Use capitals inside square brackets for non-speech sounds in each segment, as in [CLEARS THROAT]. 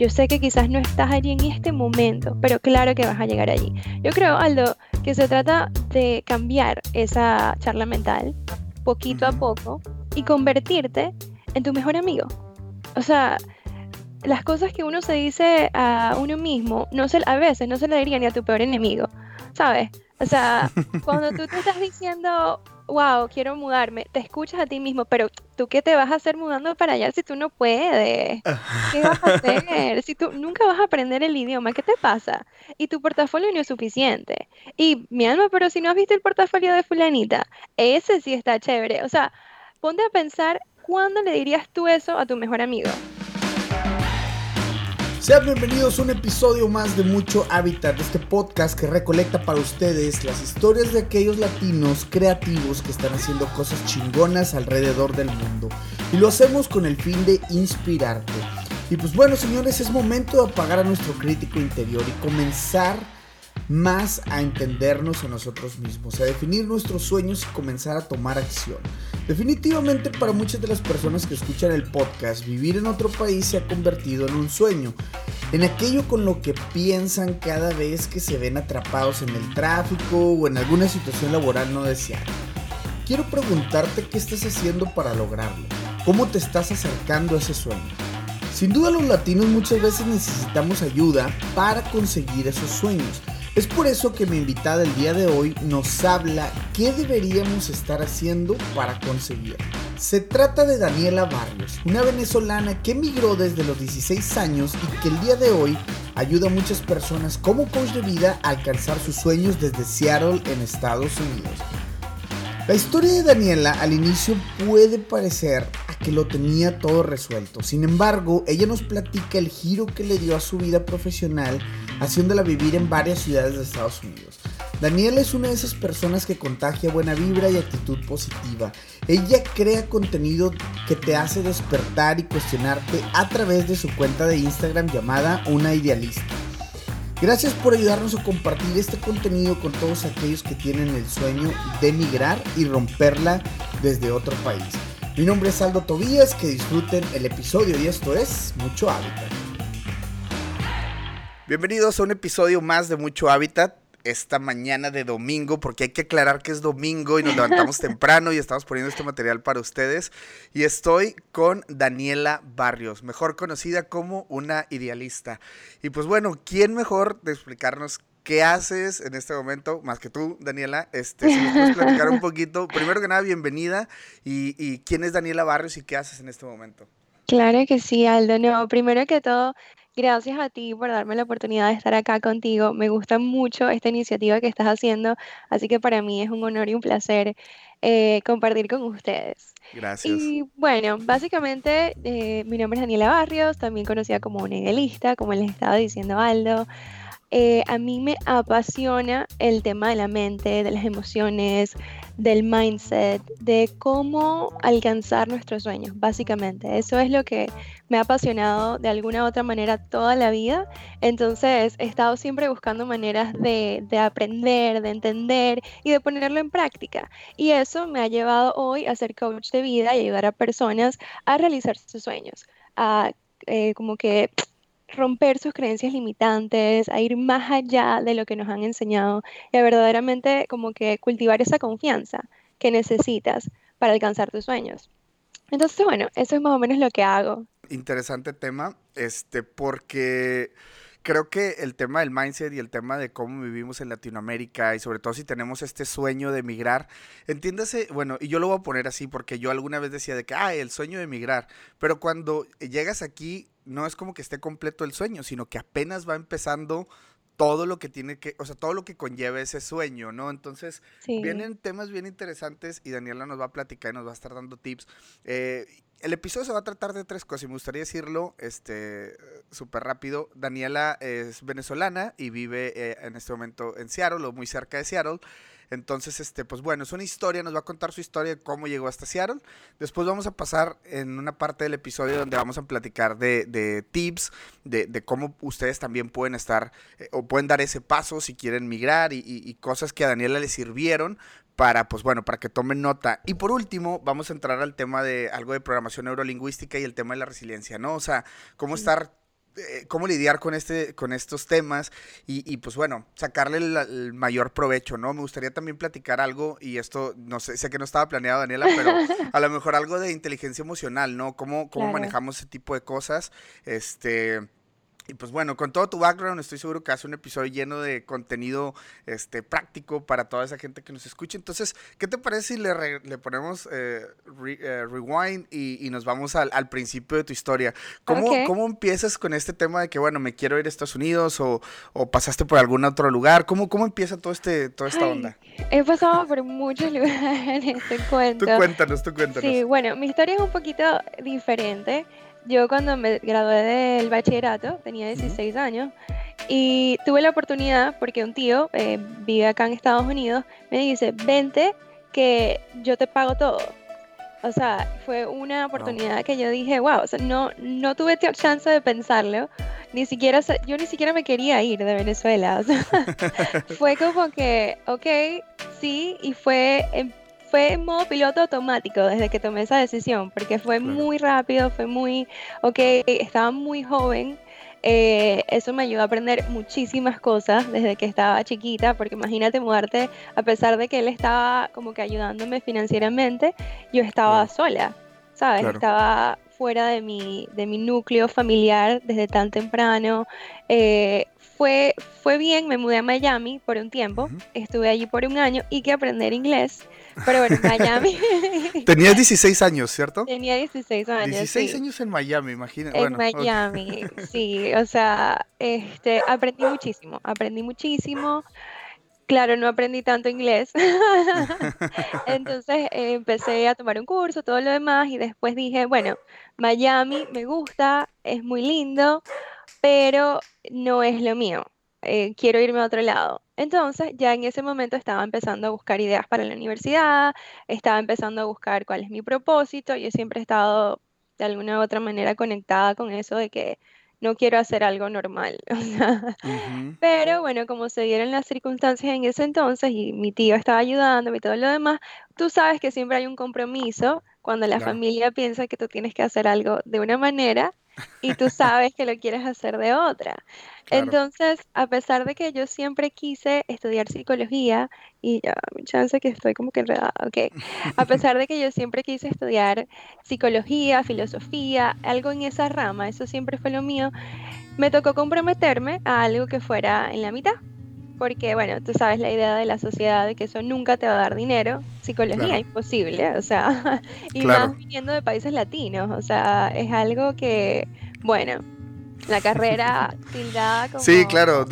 Yo sé que quizás no estás allí en este momento, pero claro que vas a llegar allí. Yo creo, Aldo, que se trata de cambiar esa charla mental poquito a poco y convertirte en tu mejor amigo. O sea, las cosas que uno se dice a uno mismo, no se, a veces no se le diría ni a tu peor enemigo, ¿sabes? O sea, cuando tú te estás diciendo, wow, quiero mudarme, te escuchas a ti mismo, pero tú qué te vas a hacer mudando para allá si tú no puedes? ¿Qué vas a [LAUGHS] hacer? Si tú nunca vas a aprender el idioma, ¿qué te pasa? Y tu portafolio no es suficiente. Y mi alma, pero si no has visto el portafolio de fulanita, ese sí está chévere. O sea, ponte a pensar cuándo le dirías tú eso a tu mejor amigo. Sean bienvenidos a un episodio más de Mucho Hábitat, este podcast que recolecta para ustedes las historias de aquellos latinos creativos que están haciendo cosas chingonas alrededor del mundo. Y lo hacemos con el fin de inspirarte. Y pues bueno, señores, es momento de apagar a nuestro crítico interior y comenzar más a entendernos a nosotros mismos, a definir nuestros sueños y comenzar a tomar acción. Definitivamente para muchas de las personas que escuchan el podcast, vivir en otro país se ha convertido en un sueño, en aquello con lo que piensan cada vez que se ven atrapados en el tráfico o en alguna situación laboral no deseada. Quiero preguntarte qué estás haciendo para lograrlo, cómo te estás acercando a ese sueño. Sin duda los latinos muchas veces necesitamos ayuda para conseguir esos sueños es por eso que mi invitada el día de hoy nos habla qué deberíamos estar haciendo para conseguirlo. Se trata de Daniela Barrios, una venezolana que emigró desde los 16 años y que el día de hoy ayuda a muchas personas como coach de vida a alcanzar sus sueños desde Seattle en Estados Unidos. La historia de Daniela al inicio puede parecer a que lo tenía todo resuelto. Sin embargo, ella nos platica el giro que le dio a su vida profesional, haciéndola vivir en varias ciudades de Estados Unidos. Daniela es una de esas personas que contagia buena vibra y actitud positiva. Ella crea contenido que te hace despertar y cuestionarte a través de su cuenta de Instagram llamada Una Idealista. Gracias por ayudarnos a compartir este contenido con todos aquellos que tienen el sueño de emigrar y romperla desde otro país. Mi nombre es Aldo Tobías, que disfruten el episodio y esto es Mucho Hábitat. Bienvenidos a un episodio más de Mucho Hábitat esta mañana de domingo, porque hay que aclarar que es domingo y nos levantamos [LAUGHS] temprano y estamos poniendo este material para ustedes. Y estoy con Daniela Barrios, mejor conocida como una idealista. Y pues bueno, ¿quién mejor de explicarnos qué haces en este momento, más que tú, Daniela? Este, si nos puedes platicar un poquito. [LAUGHS] Primero que nada, bienvenida. Y, y quién es Daniela Barrios y qué haces en este momento? Claro que sí, Aldo. No, primero que todo, Gracias a ti por darme la oportunidad de estar acá contigo. Me gusta mucho esta iniciativa que estás haciendo, así que para mí es un honor y un placer eh, compartir con ustedes. Gracias. Y bueno, básicamente eh, mi nombre es Daniela Barrios, también conocida como una idealista, como les estaba diciendo Aldo. Eh, a mí me apasiona el tema de la mente, de las emociones, del mindset, de cómo alcanzar nuestros sueños, básicamente. Eso es lo que me ha apasionado de alguna u otra manera toda la vida. Entonces he estado siempre buscando maneras de, de aprender, de entender y de ponerlo en práctica. Y eso me ha llevado hoy a ser coach de vida y ayudar a personas a realizar sus sueños. A eh, como que romper sus creencias limitantes, a ir más allá de lo que nos han enseñado y a verdaderamente como que cultivar esa confianza que necesitas para alcanzar tus sueños. Entonces, bueno, eso es más o menos lo que hago. Interesante tema, este, porque creo que el tema del mindset y el tema de cómo vivimos en Latinoamérica y sobre todo si tenemos este sueño de emigrar, entiéndase, bueno, y yo lo voy a poner así porque yo alguna vez decía de que, ah, el sueño de emigrar, pero cuando llegas aquí no es como que esté completo el sueño, sino que apenas va empezando todo lo que tiene que, o sea, todo lo que conlleva ese sueño, ¿no? Entonces, vienen temas bien interesantes y Daniela nos va a platicar y nos va a estar dando tips. Eh, el episodio se va a tratar de tres cosas y me gustaría decirlo este súper rápido. Daniela es venezolana y vive eh, en este momento en Seattle o muy cerca de Seattle. Entonces, este, pues bueno, es una historia, nos va a contar su historia de cómo llegó hasta Seattle. Después vamos a pasar en una parte del episodio donde vamos a platicar de, tips, de, cómo ustedes también pueden estar eh, o pueden dar ese paso si quieren migrar y, cosas que a Daniela le sirvieron para, pues bueno, para que tomen nota. Y por último, vamos a entrar al tema de algo de programación neurolingüística y el tema de la resiliencia, ¿no? O sea, cómo estar eh, cómo lidiar con, este, con estos temas y, pues bueno, sacarle el, mayor provecho, ¿no? Me gustaría también platicar algo, y esto, no sé, sé que no estaba planeado, Daniela, pero [LAUGHS] a lo mejor algo de inteligencia emocional, ¿no? Cómo, cómo manejamos ese tipo de cosas, este y pues bueno, con todo tu background estoy seguro que hace un episodio lleno de contenido este, práctico para toda esa gente que nos escucha. Entonces, ¿qué te parece si le, le ponemos eh, eh, rewind y, nos vamos al, principio de tu historia? ¿Cómo, ¿Cómo empiezas con este tema de que, bueno, me quiero ir a Estados Unidos o, pasaste por algún otro lugar? ¿Cómo, cómo empieza todo este, toda esta onda? He pasado por muchos [LAUGHS] lugares, te cuento. Tú cuéntanos, tú cuéntanos. Sí, bueno, mi historia es un poquito diferente yo cuando me gradué del bachillerato tenía 16 años y tuve la oportunidad, porque un tío eh, vive acá en Estados Unidos, me dice, vente que yo te pago todo. O sea, fue una oportunidad que yo dije, wow, o sea, no, no tuve chance de pensarlo, ni siquiera, yo ni siquiera me quería ir de Venezuela. [LAUGHS] fue como que, ok, sí, y fue, fue en modo piloto automático desde que tomé esa decisión, porque fue muy rápido, fue muy, ok, estaba muy joven. Eh, eso me ayudó a aprender muchísimas cosas desde que estaba chiquita, porque imagínate mudarte, a pesar de que él estaba como que ayudándome financieramente, yo estaba sola, ¿sabes? Estaba fuera de mi, de mi núcleo familiar desde tan temprano. Eh, fue, fue bien, me mudé a Miami por un tiempo, estuve allí por un año y que aprender inglés pero bueno, Miami. [LAUGHS] Tenías 16 años, ¿cierto? Tenía 16 años. 16 años en Miami, imagínate. En Miami, sí. O sea, este, aprendí muchísimo, aprendí muchísimo. Claro, no aprendí tanto inglés. [LAUGHS] Entonces eh, empecé a tomar un curso, todo lo demás, y después dije, bueno, Miami me gusta, es muy lindo, pero no es lo mío. Eh, quiero irme a otro lado. Entonces, ya en ese momento estaba empezando a buscar ideas para la universidad, estaba empezando a buscar cuál es mi propósito. Yo siempre he estado de alguna u otra manera conectada con eso de que no quiero hacer algo normal. [LAUGHS] Pero bueno, como se dieron las circunstancias en ese entonces y mi tío estaba ayudándome y todo lo demás, tú sabes que siempre hay un compromiso cuando la familia piensa que tú tienes que hacer algo de una manera [LAUGHS] y tú sabes que lo quieres hacer de otra. Entonces, a pesar de que yo siempre quise estudiar psicología, y ya, mi chance que estoy como que enredada, ok, a [LAUGHS] pesar de que yo siempre quise estudiar psicología, filosofía, algo en esa rama, eso siempre fue lo mío, me tocó comprometerme a algo que fuera en la mitad porque bueno, tú sabes la idea de la sociedad de que eso nunca te va a dar dinero, psicología imposible, o sea, [LAUGHS] y más viniendo de países latinos, o sea, es algo que, bueno, la carrera [LAUGHS] tildada como... Sí, claro,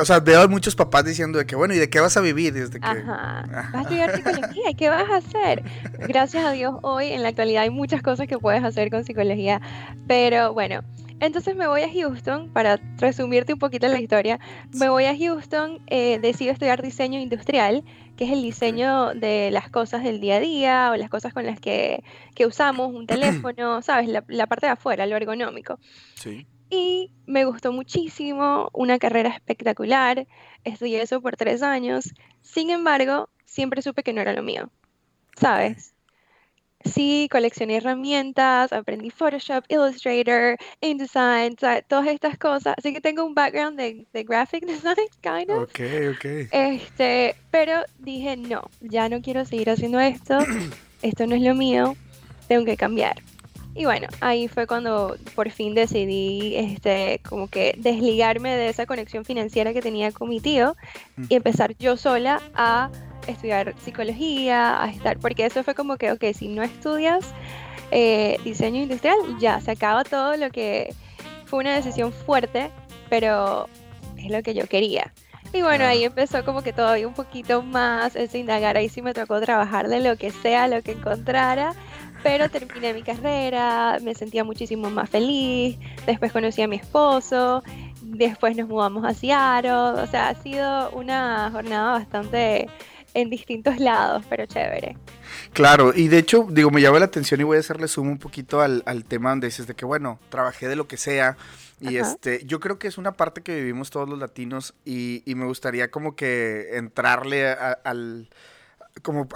o sea, veo muchos papás diciendo de que, bueno, ¿y de qué vas a vivir? Desde que... Ajá, vas a estudiar psicología, ¿y qué vas a hacer? Gracias a Dios hoy en la actualidad hay muchas cosas que puedes hacer con psicología, pero bueno, entonces me voy a Houston, para resumirte un poquito la historia, me voy a Houston, eh, decido estudiar diseño industrial, que es el diseño de las cosas del día a día o las cosas con las que, usamos, un [CLEARS THROAT] teléfono, ¿sabes? La, parte de afuera, lo ergonómico. Sí. Y me gustó muchísimo, una carrera espectacular, estudié eso por tres años, sin embargo, siempre supe que no era lo mío, ¿sabes? Sí, coleccioné herramientas, aprendí Photoshop, Illustrator, InDesign, todas estas cosas. Así que tengo un background de, graphic [LAUGHS] design, kind of. Ok, ok. Este, pero dije, no, ya no quiero seguir haciendo esto. [CLEARS THROAT] esto no es lo mío, tengo que cambiar. Y bueno, ahí fue cuando por fin decidí este, como que desligarme de esa conexión financiera que tenía con mi tío y empezar yo sola a estudiar psicología, a estar, porque eso fue como que, ok, si no estudias eh, diseño industrial, ya se acaba todo lo que fue una decisión fuerte, pero es lo que yo quería. Y bueno, ahí empezó como que todavía un poquito más ese indagar, ahí sí me tocó trabajar de lo que sea, lo que encontrara, pero terminé mi carrera, me sentía muchísimo más feliz, después conocí a mi esposo, después nos mudamos a Seattle, o sea, ha sido una jornada bastante en distintos lados, pero chévere. Claro, y de hecho, digo, me llama la atención y voy a hacerle zoom un poquito al, tema donde dices de que, bueno, trabajé de lo que sea. Y este, yo creo que es una parte que vivimos todos los latinos y, me gustaría como que entrarle al, como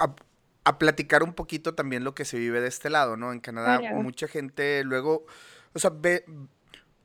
a, platicar un poquito también lo que se vive de este lado, ¿no? En Canadá mucha gente luego, o sea, ve,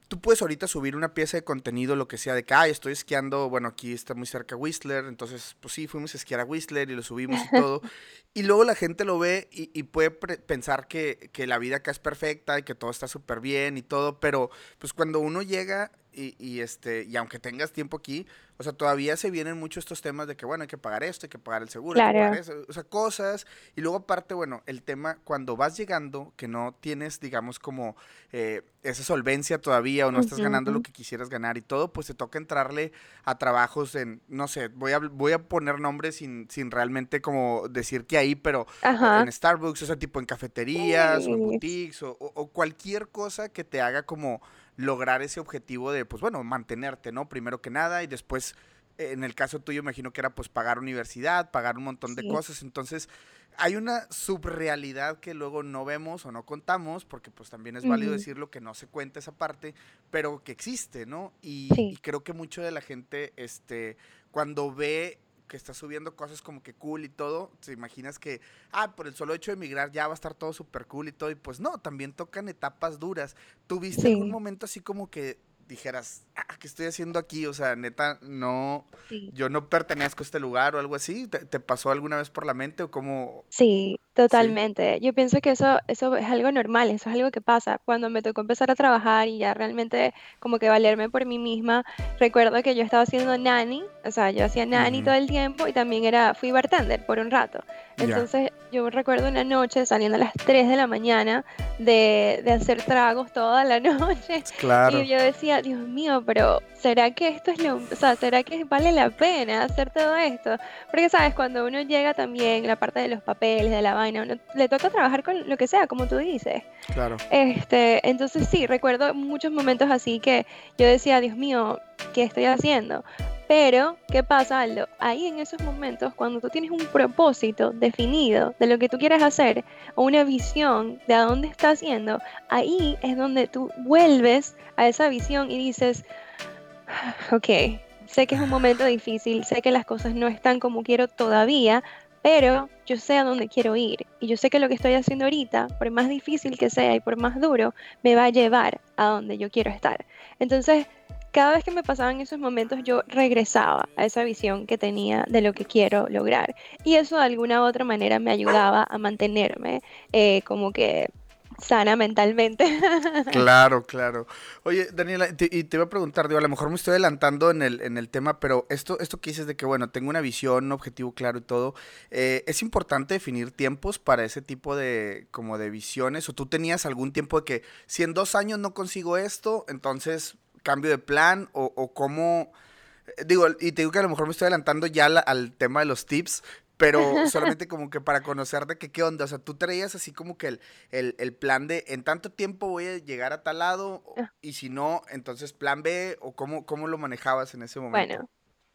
tú puedes ahorita subir una pieza de contenido, lo que sea, de que, ay, estoy esquiando, bueno, aquí está muy cerca Whistler, entonces, pues sí, fuimos a esquiar a Whistler y lo subimos y todo. [LAUGHS] y luego la gente lo ve y, puede pensar que, que, la vida acá es perfecta y que todo está súper bien y todo, pero pues cuando uno llega y, y, este, y aunque tengas tiempo aquí, o sea, todavía se vienen muchos estos temas de que, bueno, hay que pagar esto, hay que pagar el seguro, hay que pagar eso, o sea, cosas. Y luego aparte, bueno, el tema, cuando vas llegando, que no tienes, digamos, como eh, esa solvencia todavía o no estás ganando lo que quisieras ganar y todo, pues te toca entrarle a trabajos en, no sé, voy a, voy a poner nombres sin, sin realmente como decir que ahí, pero en Starbucks, o sea, tipo en cafeterías o en boutiques o, o cualquier cosa que te haga como lograr ese objetivo de, pues bueno, mantenerte, ¿no? Primero que nada y después, en el caso tuyo, imagino que era pues pagar universidad, pagar un montón de cosas. Entonces, hay una subrealidad que luego no vemos o no contamos, porque pues también es válido decirlo que no se cuenta esa parte, pero que existe, ¿no? Y, y, creo que mucho de la gente, este, cuando ve que está subiendo cosas como que cool y todo, te imaginas que, ah, por el solo hecho de emigrar ya va a estar todo súper cool y todo, y pues no, también tocan etapas duras. ¿Tuviste algún momento así como que dijeras, ah, ¿qué estoy haciendo aquí? O sea, neta, no, yo no pertenezco a este lugar o algo así. ¿Te, pasó alguna vez por la mente o cómo? Sí, totalmente. Yo pienso que eso, eso es algo normal, eso es algo que pasa. Cuando me tocó empezar a trabajar y ya realmente como que valerme por mí misma, recuerdo que yo estaba haciendo nanny, o sea, yo hacía nanny todo el tiempo y también era, fui bartender por un rato. Entonces yo recuerdo una noche saliendo a las 3 de la mañana de, de hacer tragos toda la [LAUGHS] noche. Claro. Y yo decía, Dios mío, pero ¿será que esto es lo, o sea, será que vale la pena hacer todo esto? Porque sabes, cuando uno llega también la parte de los papeles, de la vaina, uno le toca trabajar con lo que sea, como tú dices. Claro. Este, entonces sí, recuerdo muchos momentos así que yo decía, Dios mío, ¿qué estoy haciendo? Pero, ¿qué pasa, Aldo? Ahí en esos momentos, cuando tú tienes un propósito definido de lo que tú quieres hacer, o una visión de a dónde estás yendo, ahí es donde tú vuelves a esa visión y dices, ok, sé que es un momento difícil, sé que las cosas no están como quiero todavía, pero yo sé a dónde quiero ir y yo sé que lo que estoy haciendo ahorita, por más difícil que sea y por más duro, me va a llevar a donde yo quiero estar. Entonces, cada vez que me pasaban esos momentos yo regresaba a esa visión que tenía de lo que quiero lograr. Y eso de alguna u otra manera me ayudaba a mantenerme eh, como que sana mentalmente. [LAUGHS] Claro, claro. Oye, Daniela, y te iba a preguntar, digo, a lo mejor me estoy adelantando en el, en el tema, pero esto, esto que dices de que, bueno, tengo una visión, un objetivo claro y todo, eh, ¿es importante definir tiempos para ese tipo de, como de visiones? ¿O tú tenías algún tiempo de que, si en dos años no consigo esto, entonces cambio de plan o, o cómo... Eh, digo, y te digo que a lo mejor me estoy adelantando ya al tema de los tips, pero [LAUGHS] solamente como que para conocer de que qué onda, o sea, tú traías así como que el, el, plan de en tanto tiempo voy a llegar a tal lado ah. y si no, entonces plan B o cómo, cómo lo manejabas en ese momento. Bueno,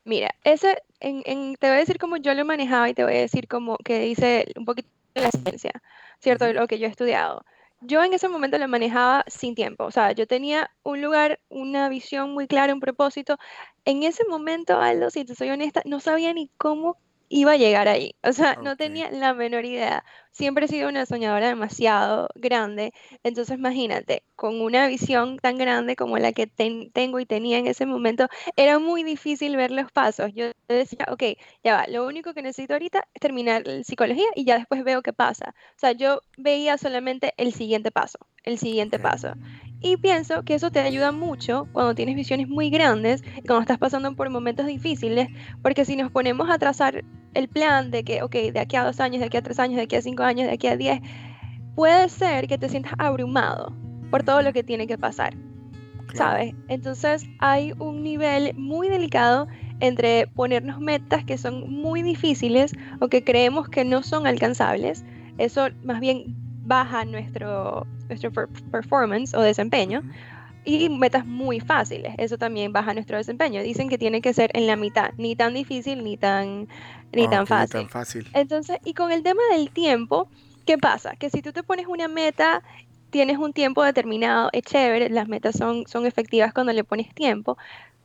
mira, ese, en, en, te voy a decir cómo yo lo manejaba y te voy a decir como que dice un poquito de la ciencia, ¿cierto? De lo que yo he estudiado yo en ese momento lo manejaba sin tiempo, o sea, yo tenía un lugar, una visión muy clara, un propósito. En ese momento, Aldo, si te soy honesta, no sabía ni cómo iba a llegar ahí. O sea, no tenía la menor idea. Siempre he sido una soñadora demasiado grande. Entonces, imagínate, con una visión tan grande como la que tengo y tenía en ese momento, era muy difícil ver los pasos. Yo decía, ok, ya va, lo único que necesito ahorita es terminar psicología y ya después veo qué pasa. O sea, yo veía solamente el siguiente paso, el siguiente paso. Y pienso que eso te ayuda mucho cuando tienes visiones muy grandes y cuando estás pasando por momentos difíciles, porque si nos ponemos a trazar el plan de que, ok, de aquí a dos años, de aquí a tres años, de aquí a cinco años, de aquí a diez, puede ser que te sientas abrumado por todo lo que tiene que pasar, ¿sabes? Entonces hay un nivel muy delicado entre ponernos metas que son muy difíciles o que creemos que no son alcanzables. Eso más bien baja nuestro, nuestro performance o desempeño. Y metas muy fáciles, eso también baja nuestro desempeño. Dicen que tiene que ser en la mitad, ni tan difícil ni tan, ni, tan, fácil. tan fácil. Entonces, y con el tema del tiempo, ¿qué pasa? Que si tú te pones una meta, tienes un tiempo determinado, es chévere, las metas son, son efectivas cuando le pones tiempo,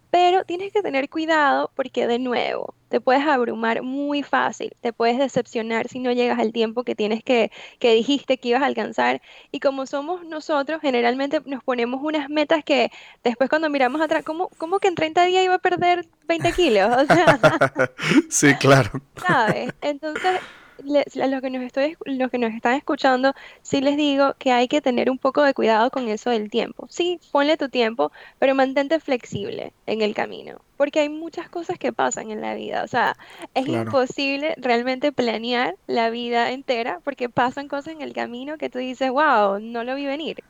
Pero tienes que tener cuidado porque de nuevo, te puedes abrumar muy fácil, te puedes decepcionar si no llegas al tiempo que tienes que, que dijiste que ibas a alcanzar. Y como somos nosotros, generalmente nos ponemos unas metas que después cuando miramos atrás, ¿cómo, cómo que en 30 días iba a perder 20 kilos? O sea, [LAUGHS] sí, claro. ¿sabes? Entonces, a los que nos estoy, los que nos están escuchando, sí les digo que hay que tener un poco de cuidado con eso del tiempo. Sí, ponle tu tiempo, pero mantente flexible en el camino, porque hay muchas cosas que pasan en la vida. O sea, es imposible realmente planear la vida entera porque pasan cosas en el camino que tú dices, wow, no lo vi venir.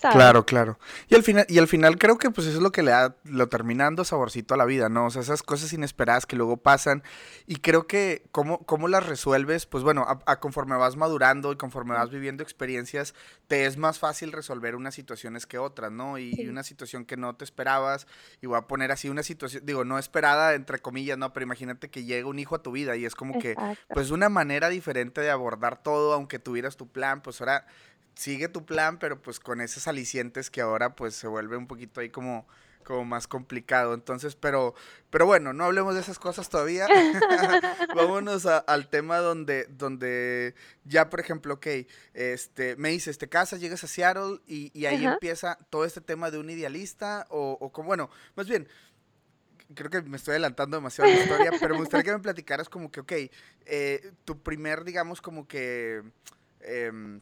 Claro, claro. Y al final, y al final creo que pues eso es lo que le da, lo terminando saborcito a la vida, ¿no? O sea, esas cosas inesperadas que luego pasan. Y creo que cómo, cómo las resuelves, pues bueno, a, conforme vas madurando y conforme vas viviendo experiencias, te es más fácil resolver unas situaciones que otras, ¿no? Y, una situación que no te esperabas, y voy a poner así una situación, digo, no esperada, entre comillas, ¿no? Pero imagínate que llega un hijo a tu vida y es como que, pues una manera diferente de abordar todo, aunque tuvieras tu plan, pues ahora sigue tu plan, pero pues con esos alicientes que ahora pues se vuelve un poquito ahí como como más complicado. Entonces, pero, pero bueno, no hablemos de esas cosas todavía. [LAUGHS] Vámonos al tema donde, donde ya, por ejemplo, ok, este, me dices, te casas, llegas a Seattle y, ahí empieza todo este tema de un idealista o, o como, bueno, más bien, creo que me estoy adelantando demasiado a la historia, pero me gustaría que me platicaras como que, ok, eh, tu primer, digamos, como que... Em,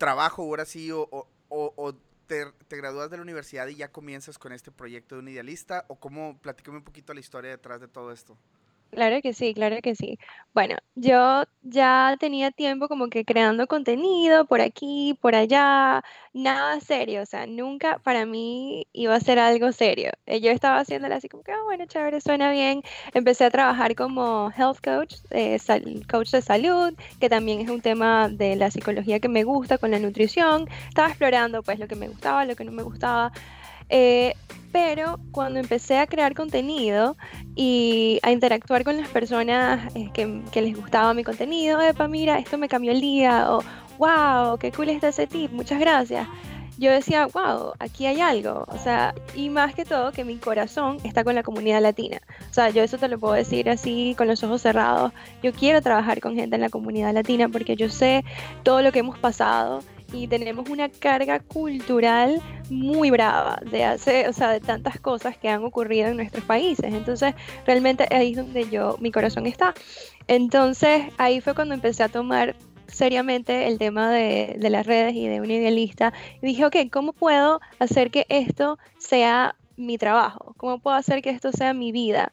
trabajo ahora sí o, te, gradúas de la universidad y ya comienzas con este proyecto de un idealista o cómo, platícame un poquito la historia detrás de todo esto. Claro que sí, claro que sí. Bueno, yo ya tenía tiempo como que creando contenido por aquí, por allá, nada serio, o sea, nunca para mí iba a ser algo serio. Eh, yo estaba haciéndolo así como que, oh, bueno, chévere, suena bien. Empecé a trabajar como health coach, eh, coach de salud, que también es un tema de la psicología que me gusta, con la nutrición. Estaba explorando pues lo que me gustaba, lo que no me gustaba. Eh, pero cuando empecé a crear contenido y a interactuar con las personas eh, que, les gustaba mi contenido, epa, mira, esto me cambió el día, o wow, qué cool está ese tip, muchas gracias. Yo decía, wow, aquí hay algo. O sea, y más que todo que mi corazón está con la comunidad latina. O sea, yo eso te lo puedo decir así con los ojos cerrados. Yo quiero trabajar con gente en la comunidad latina porque yo sé todo lo que hemos pasado y tenemos una carga cultural muy brava de hace, o sea, de tantas cosas que han ocurrido en nuestros países. Entonces, realmente ahí es donde yo, mi corazón está. Entonces, ahí fue cuando empecé a tomar seriamente el tema de, de las redes y de un idealista. Y dije, ok, ¿cómo puedo hacer que esto sea mi trabajo? ¿Cómo puedo hacer que esto sea mi vida?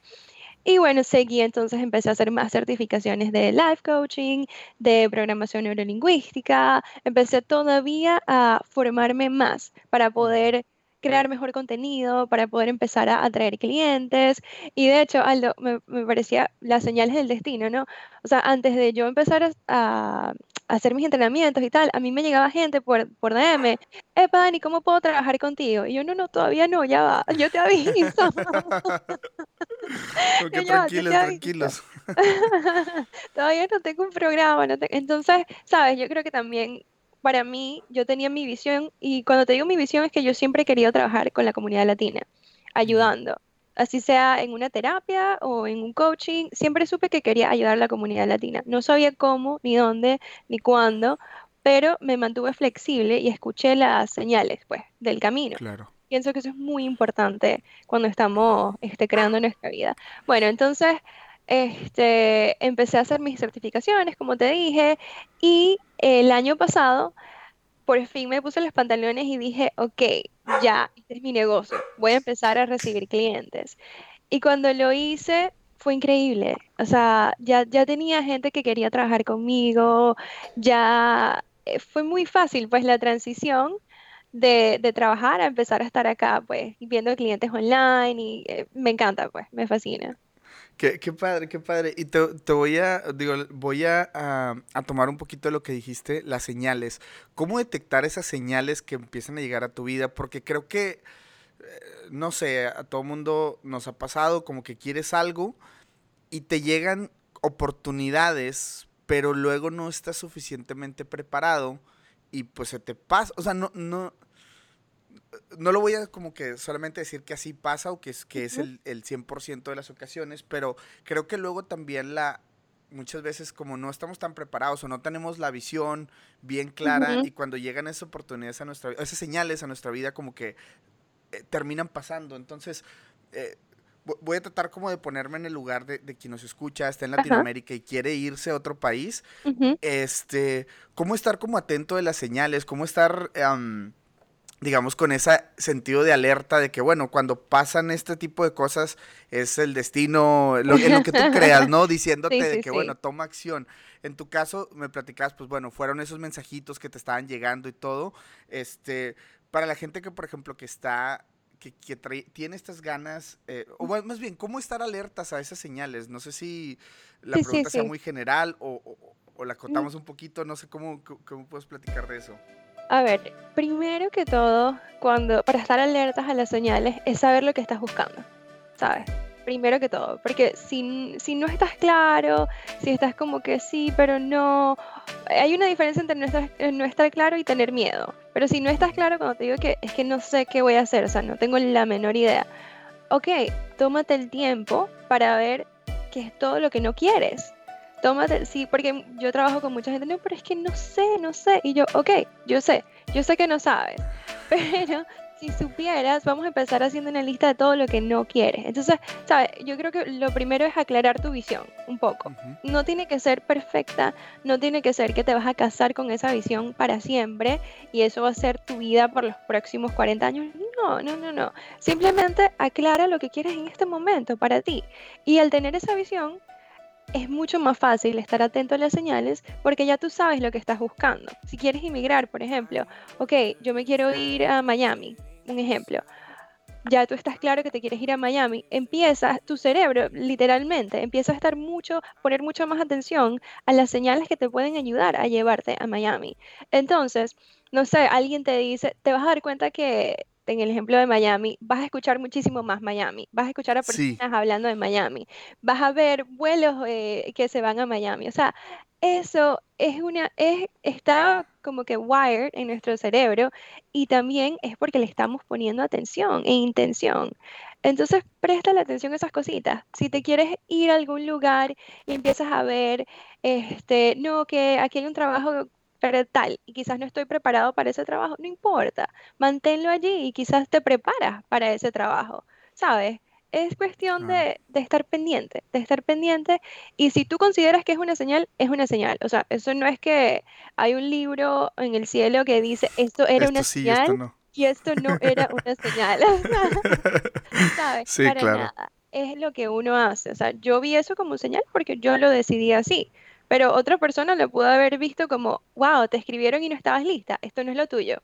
Y bueno, seguí entonces, empecé a hacer más certificaciones de life coaching, de programación neurolingüística, empecé todavía a formarme más para poder crear mejor contenido, para poder empezar a atraer clientes. Y de hecho, Aldo, me, parecía las señales del destino, ¿no? O sea, antes de yo empezar a, hacer mis entrenamientos y tal, a mí me llegaba gente por, por DM, eh, Dani, ¿cómo puedo trabajar contigo? Y yo, no, no, todavía no, ya va, yo te aviso. [LAUGHS] Porque [LAUGHS] tranquilos, tranquilos. [LAUGHS] todavía no tengo un programa, entonces, sabes, yo creo que también para mí, yo tenía mi visión, y cuando te digo mi visión es que yo siempre he querido trabajar con la comunidad latina, ayudando, así sea en una terapia o en un coaching, siempre supe que quería ayudar a la comunidad latina. No sabía cómo, ni dónde, ni cuándo, pero me mantuve flexible y escuché las señales, pues, del camino. Claro. Pienso que eso es muy importante cuando estamos este, creando nuestra vida. Bueno, entonces este, empecé a hacer mis certificaciones, como te dije, y el año pasado por fin me puse los pantalones y dije, ok, ya, este es mi negocio, voy a empezar a recibir clientes. Y cuando lo hice, fue increíble. O sea, ya, ya tenía gente que quería trabajar conmigo, ya eh, fue muy fácil, pues la transición de, de trabajar a empezar a estar acá, pues, viendo clientes online y eh, me encanta, pues, me fascina. Qué, qué, padre, qué padre. Y te, te voy a, digo, voy a, a, tomar un poquito de lo que dijiste, las señales. ¿Cómo detectar esas señales que empiezan a llegar a tu vida? Porque creo que, eh, no sé, a todo mundo nos ha pasado como que quieres algo y te llegan oportunidades, pero luego no estás suficientemente preparado y pues se te pasa, o sea, no, no, no lo voy a como que solamente decir que así pasa o que es, que es el, el 100% de las ocasiones, pero creo que luego también la, muchas veces como no estamos tan preparados o no tenemos la visión bien clara y cuando llegan esas oportunidades a nuestra vida, esas señales a nuestra vida como que eh, terminan pasando. Entonces, eh, voy a tratar como de ponerme en el lugar de, quien nos escucha, está en Latinoamérica y quiere irse a otro país. Este, cómo estar como atento de las señales, cómo estar digamos, con ese sentido de alerta de que, bueno, cuando pasan este tipo de cosas es el destino, lo, en lo que tú creas, ¿no? [LAUGHS] Diciéndote de que, bueno, toma acción. En tu caso, me platicabas, pues bueno, fueron esos mensajitos que te estaban llegando y todo. Este, para la gente que, por ejemplo, que está que, que tiene estas ganas, eh, o más bien, ¿cómo estar alertas a esas señales? No sé si la pregunta sea muy general o, o, la mm. acotamos un poquito, no sé cómo, cómo puedes platicar de eso. A ver, primero que todo, cuando para estar alertas a las señales es saber lo que estás buscando, ¿sabes? Primero que todo, porque si, si no estás claro, si estás como que sí, pero no, hay una diferencia entre no estar, no estar claro y tener miedo. Pero si no estás claro, cuando te digo que es que no sé qué voy a hacer, o sea, no tengo la menor idea. Ok, tómate el tiempo para ver qué es todo lo que no quieres tómate, sí, porque yo trabajo con mucha gente, no, pero es que no sé, no sé. Y yo, ok, yo sé, yo sé que no sabes, [LAUGHS] pero si supieras, vamos a empezar haciendo una lista de todo lo que no quieres. Entonces, ¿sabes? Yo creo que lo primero es aclarar tu visión un poco. No tiene que ser perfecta, no tiene que ser que te vas a casar con esa visión para siempre y eso va a ser tu vida por los próximos 40 años. No, no, no, no. Simplemente aclara lo que quieres en este momento para ti. Y al tener esa visión, es mucho más fácil estar atento a las señales porque ya tú sabes lo que estás buscando. Si quieres inmigrar, por ejemplo, ok, yo me quiero ir a Miami, un ejemplo. Ya tú estás claro que te quieres ir a Miami, empieza tu cerebro literalmente empieza a estar mucho, poner mucho más atención a las señales que te pueden ayudar a llevarte a Miami. Entonces, no sé, alguien te dice, te vas a dar cuenta que en el ejemplo de Miami, vas a escuchar muchísimo más Miami, vas a escuchar a personas hablando de Miami, vas a ver vuelos eh, que se van a Miami, o sea, eso es una, es, está como que wired en nuestro cerebro y también es porque le estamos poniendo atención e intención. Entonces, presta la atención a esas cositas. Si te quieres ir a algún lugar y empiezas a ver, este, no, que aquí hay un trabajo tal, y quizás no estoy preparado para ese trabajo, no importa, manténlo allí y quizás te preparas para ese trabajo, ¿sabes? Es cuestión de, estar pendiente, de estar pendiente, y si tú consideras que es una señal, es una señal, o sea, eso no es que hay un libro en el cielo que dice, esto era una señal. Y esto no era una [LAUGHS] señal. [LAUGHS] ¿Sabes? Sí, Para claro. nada. Es lo que uno hace. O sea, yo vi eso como señal porque yo lo decidí así. Pero otra persona lo pudo haber visto como, wow, te escribieron y no estabas lista, esto no es lo tuyo,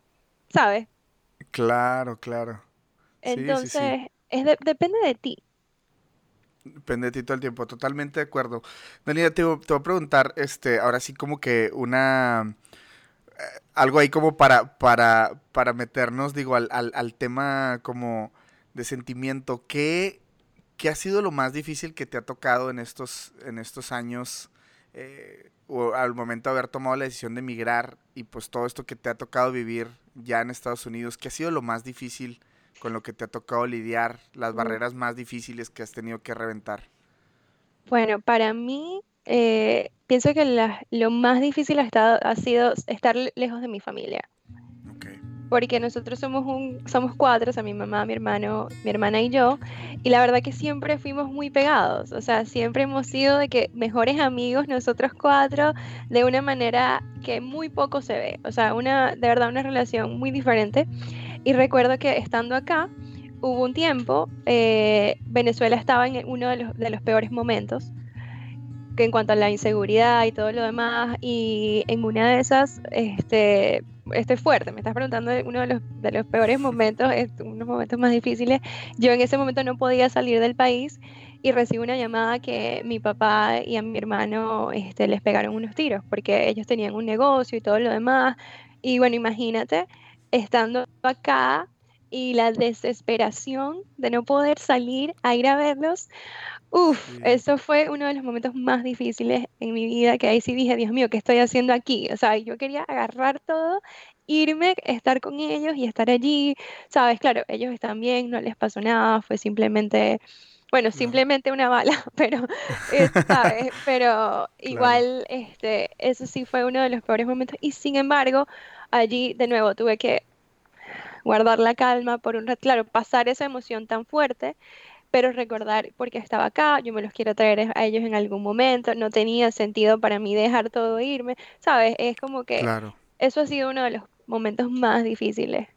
¿sabes? Claro, claro. Entonces, Es depende de ti. Depende de ti todo el tiempo, totalmente de acuerdo. Daniela, te, voy a preguntar, este, ahora sí como que una eh, algo ahí como para, para, para meternos, digo, al, al, al tema como de sentimiento. ¿Qué, ¿Qué, ha sido lo más difícil que te ha tocado en estos, en estos años eh, o al momento de haber tomado la decisión de emigrar y pues todo esto que te ha tocado vivir ya en Estados Unidos, ¿qué ha sido lo más difícil con lo que te ha tocado lidiar, las mm. barreras más difíciles que has tenido que reventar? Bueno, para mí, eh, pienso que lo más difícil ha, estado, ha sido estar lejos de mi familia porque nosotros somos un, somos cuatro, o sea, mi mamá, mi hermano, mi hermana y yo, y la verdad que siempre fuimos muy pegados, o sea, siempre hemos sido de que mejores amigos nosotros cuatro, de una manera que muy poco se ve, o sea, una, de verdad, una relación muy diferente. Y recuerdo que estando acá, hubo un tiempo, eh, Venezuela estaba en uno de los, de los peores momentos, que en cuanto a la inseguridad y todo lo demás, y en una de esas, este, estoy fuerte, me estás preguntando de uno de los, de los peores momentos, unos momentos más difíciles. Yo en ese momento no podía salir del país y recibo una llamada que mi papá y a mi hermano este, les pegaron unos tiros porque ellos tenían un negocio y todo lo demás. Y bueno, imagínate, estando acá y la desesperación de no poder salir a ir a verlos, Uf, eso fue uno de los momentos más difíciles en mi vida, que ahí sí dije, Dios mío, ¿qué estoy haciendo aquí? O sea, yo quería agarrar todo irme, estar con ellos y estar allí, ¿sabes? Claro, ellos están bien, no les pasó nada, fue simplemente, bueno, simplemente una bala, [LAUGHS] pero, eh, ¿sabes? [LAUGHS] Pero igual, este, eso sí fue uno de los peores momentos y sin embargo, allí de nuevo tuve que guardar la calma por un rato, claro, pasar esa emoción tan fuerte pero recordar porque estaba acá, yo me los quiero traer a ellos en algún momento, no tenía sentido para mí dejar todo irme, ¿sabes? Es como que eso ha sido uno de los momentos más difíciles.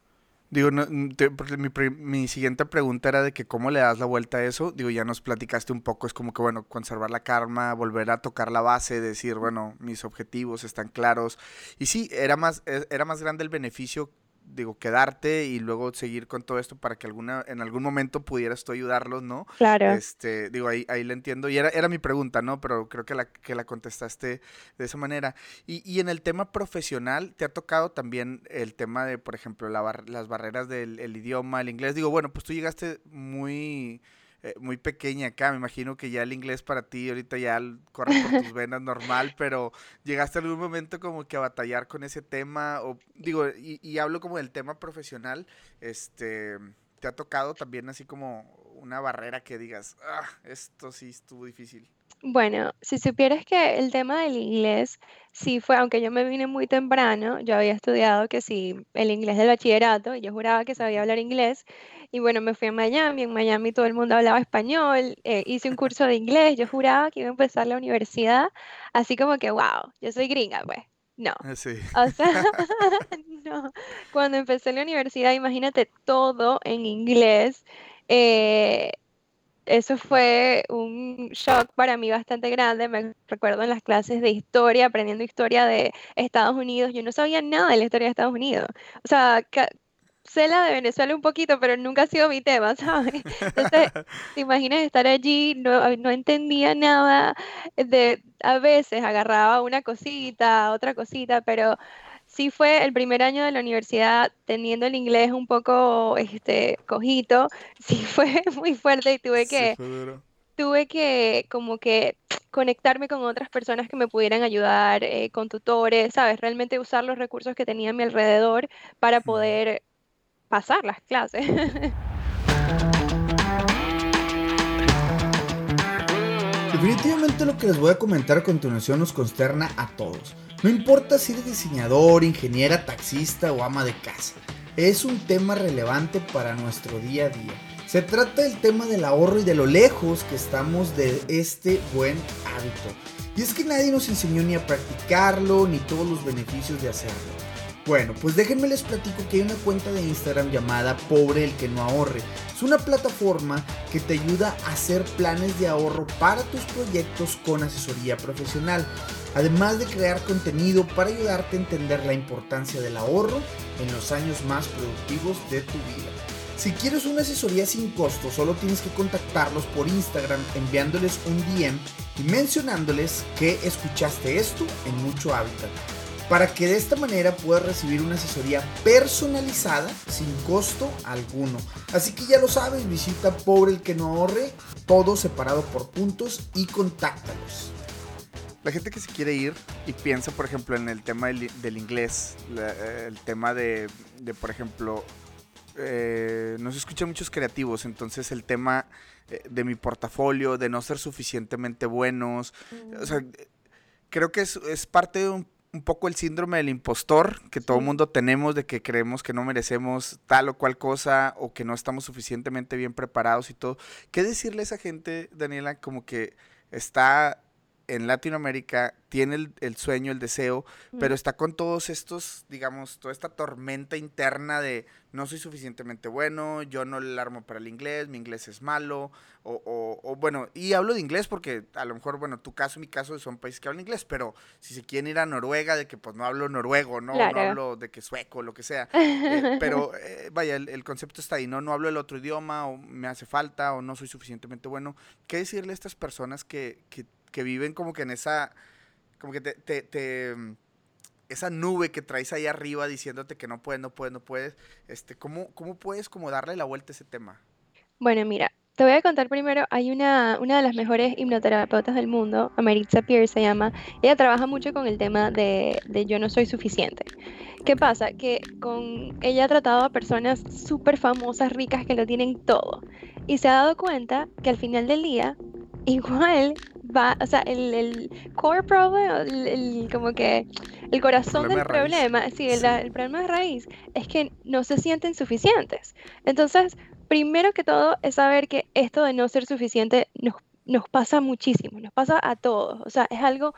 Digo, mm, mi, mi, siguiente pregunta era de que cómo le das la vuelta a eso. Digo, ya nos platicaste un poco, es como que, bueno, conservar la karma, volver a tocar la base, decir, bueno, mis objetivos están claros. Y sí, era más, e, era más grande el beneficio digo, quedarte y luego seguir con todo esto para que alguna, en algún momento pudieras tú ayudarlos, ¿no? Claro. Este, digo, ahí, ahí le entiendo. Y era, era mi pregunta, ¿no? Pero creo que la, que la contestaste de esa manera. Y, y en el tema profesional, ¿te ha tocado también el tema de, por ejemplo, la las barreras del idioma, el inglés? Digo, bueno, pues tú llegaste muy eh, muy pequeña acá. Me imagino que ya el inglés para ti ahorita ya corre por tus venas normal, pero llegaste algún momento como que a batallar con ese tema, o digo, y, hablo como del tema profesional, este, ¿te ha tocado también así como una barrera que digas, ah, esto sí estuvo difícil? Bueno, si supieras que el tema del inglés, sí fue, aunque yo me vine muy temprano, yo había estudiado que sí, el inglés del bachillerato, y yo juraba que sabía hablar inglés, y bueno, me fui a Miami, en Miami todo el mundo hablaba español, eh, hice un curso de inglés, yo juraba que iba a empezar la universidad, así como que, wow, yo soy gringa, pues. No. Ah, sí. O sea, [LAUGHS] [LAUGHS] no. Cuando empecé la universidad, imagínate todo en inglés. Eh, eso fue un shock para mí bastante grande. Me recuerdo en las clases de historia, aprendiendo historia de Estados Unidos, yo no sabía nada de la historia de Estados Unidos. O sea, sé la de Venezuela un poquito, pero nunca ha sido mi tema, [LAUGHS] ¿sabes? Entonces, [LAUGHS] te imaginas estar allí, no, no entendía nada, de, a veces agarraba una cosita, otra cosita, pero sí fue el primer año de la universidad teniendo el inglés un poco este, cojito, [LAUGHS] sí fue muy fuerte y tuve que, tuve que como que conectarme con otras personas que me pudieran ayudar, eh, con tutores, ¿sabes? Realmente usar los recursos que tenía a mi alrededor para poder pasar las clases. [LAUGHS] Definitivamente lo que les voy a comentar a continuación nos consterna a todos. No importa si eres diseñador, ingeniera, taxista o ama de casa. Es un tema relevante para nuestro día a día. Se trata del tema del ahorro y de lo lejos que estamos de este buen hábito. Y es que nadie nos enseñó ni a practicarlo ni todos los beneficios de hacerlo. Bueno, pues déjenme les platico que hay una cuenta de Instagram llamada Pobre el que no ahorre. Es una plataforma que te ayuda a hacer planes de ahorro para tus proyectos con asesoría profesional, además de crear contenido para ayudarte a entender la importancia del ahorro en los años más productivos de tu vida. Si quieres una asesoría sin costo, solo tienes que contactarlos por Instagram enviándoles un DM y mencionándoles que escuchaste esto en Mucho Hábitat para que de esta manera puedas recibir una asesoría personalizada sin costo alguno. Así que ya lo sabes, visita Pobre el que no ahorre, todo separado por puntos y contáctalos. La gente que se quiere ir y piensa, por ejemplo, en el tema del, inglés, eh, el tema de, por ejemplo, eh, no se escuchan muchos creativos, entonces el tema eh, de mi portafolio, de no ser suficientemente buenos, o sea, creo que es, es parte de un un poco el síndrome del impostor que todo el mundo tenemos de que creemos que no merecemos tal o cual cosa o que no estamos suficientemente bien preparados y todo. ¿Qué decirle a esa gente, Daniela, como que está en Latinoamérica, tiene el, sueño, el deseo, pero está con todos estos, digamos, toda esta tormenta interna de no soy suficientemente bueno, yo no le armo para el inglés, mi inglés es malo, o, o, bueno, y hablo de inglés porque a lo mejor, bueno, tu caso, mi caso son países que hablan inglés, pero si se quieren ir a Noruega, de que pues no hablo noruego, no, no hablo de que sueco, lo que sea, [LAUGHS] eh, pero eh, vaya, el, concepto está ahí, ¿no? No hablo el otro idioma, o me hace falta, o no soy suficientemente bueno. ¿Qué decirle a estas personas que, que que viven como que en esa, como que te, te, mm, esa nube que traes ahí arriba diciéndote que no puedes, no puedes, no puedes, este, ¿cómo, cómo puedes como darle la vuelta a ese tema? Bueno, mira, te voy a contar primero, hay una, una de las mejores hipnoterapeutas del mundo, Ameritza Pierce se llama, ella trabaja mucho con el tema de, de yo no soy suficiente. ¿Qué pasa? Que con ella ha tratado a personas súper famosas, ricas, que lo tienen todo. Y se ha dado cuenta que al final del día, [LAUGHS] igual va, o sea, el, el core problem, el, como que el corazón del problema, sí, el, el problema de raíz, es que no se sienten suficientes. Entonces, primero que todo es saber que esto de no ser suficiente nos, nos pasa muchísimo, nos pasa a todos. O sea, es algo,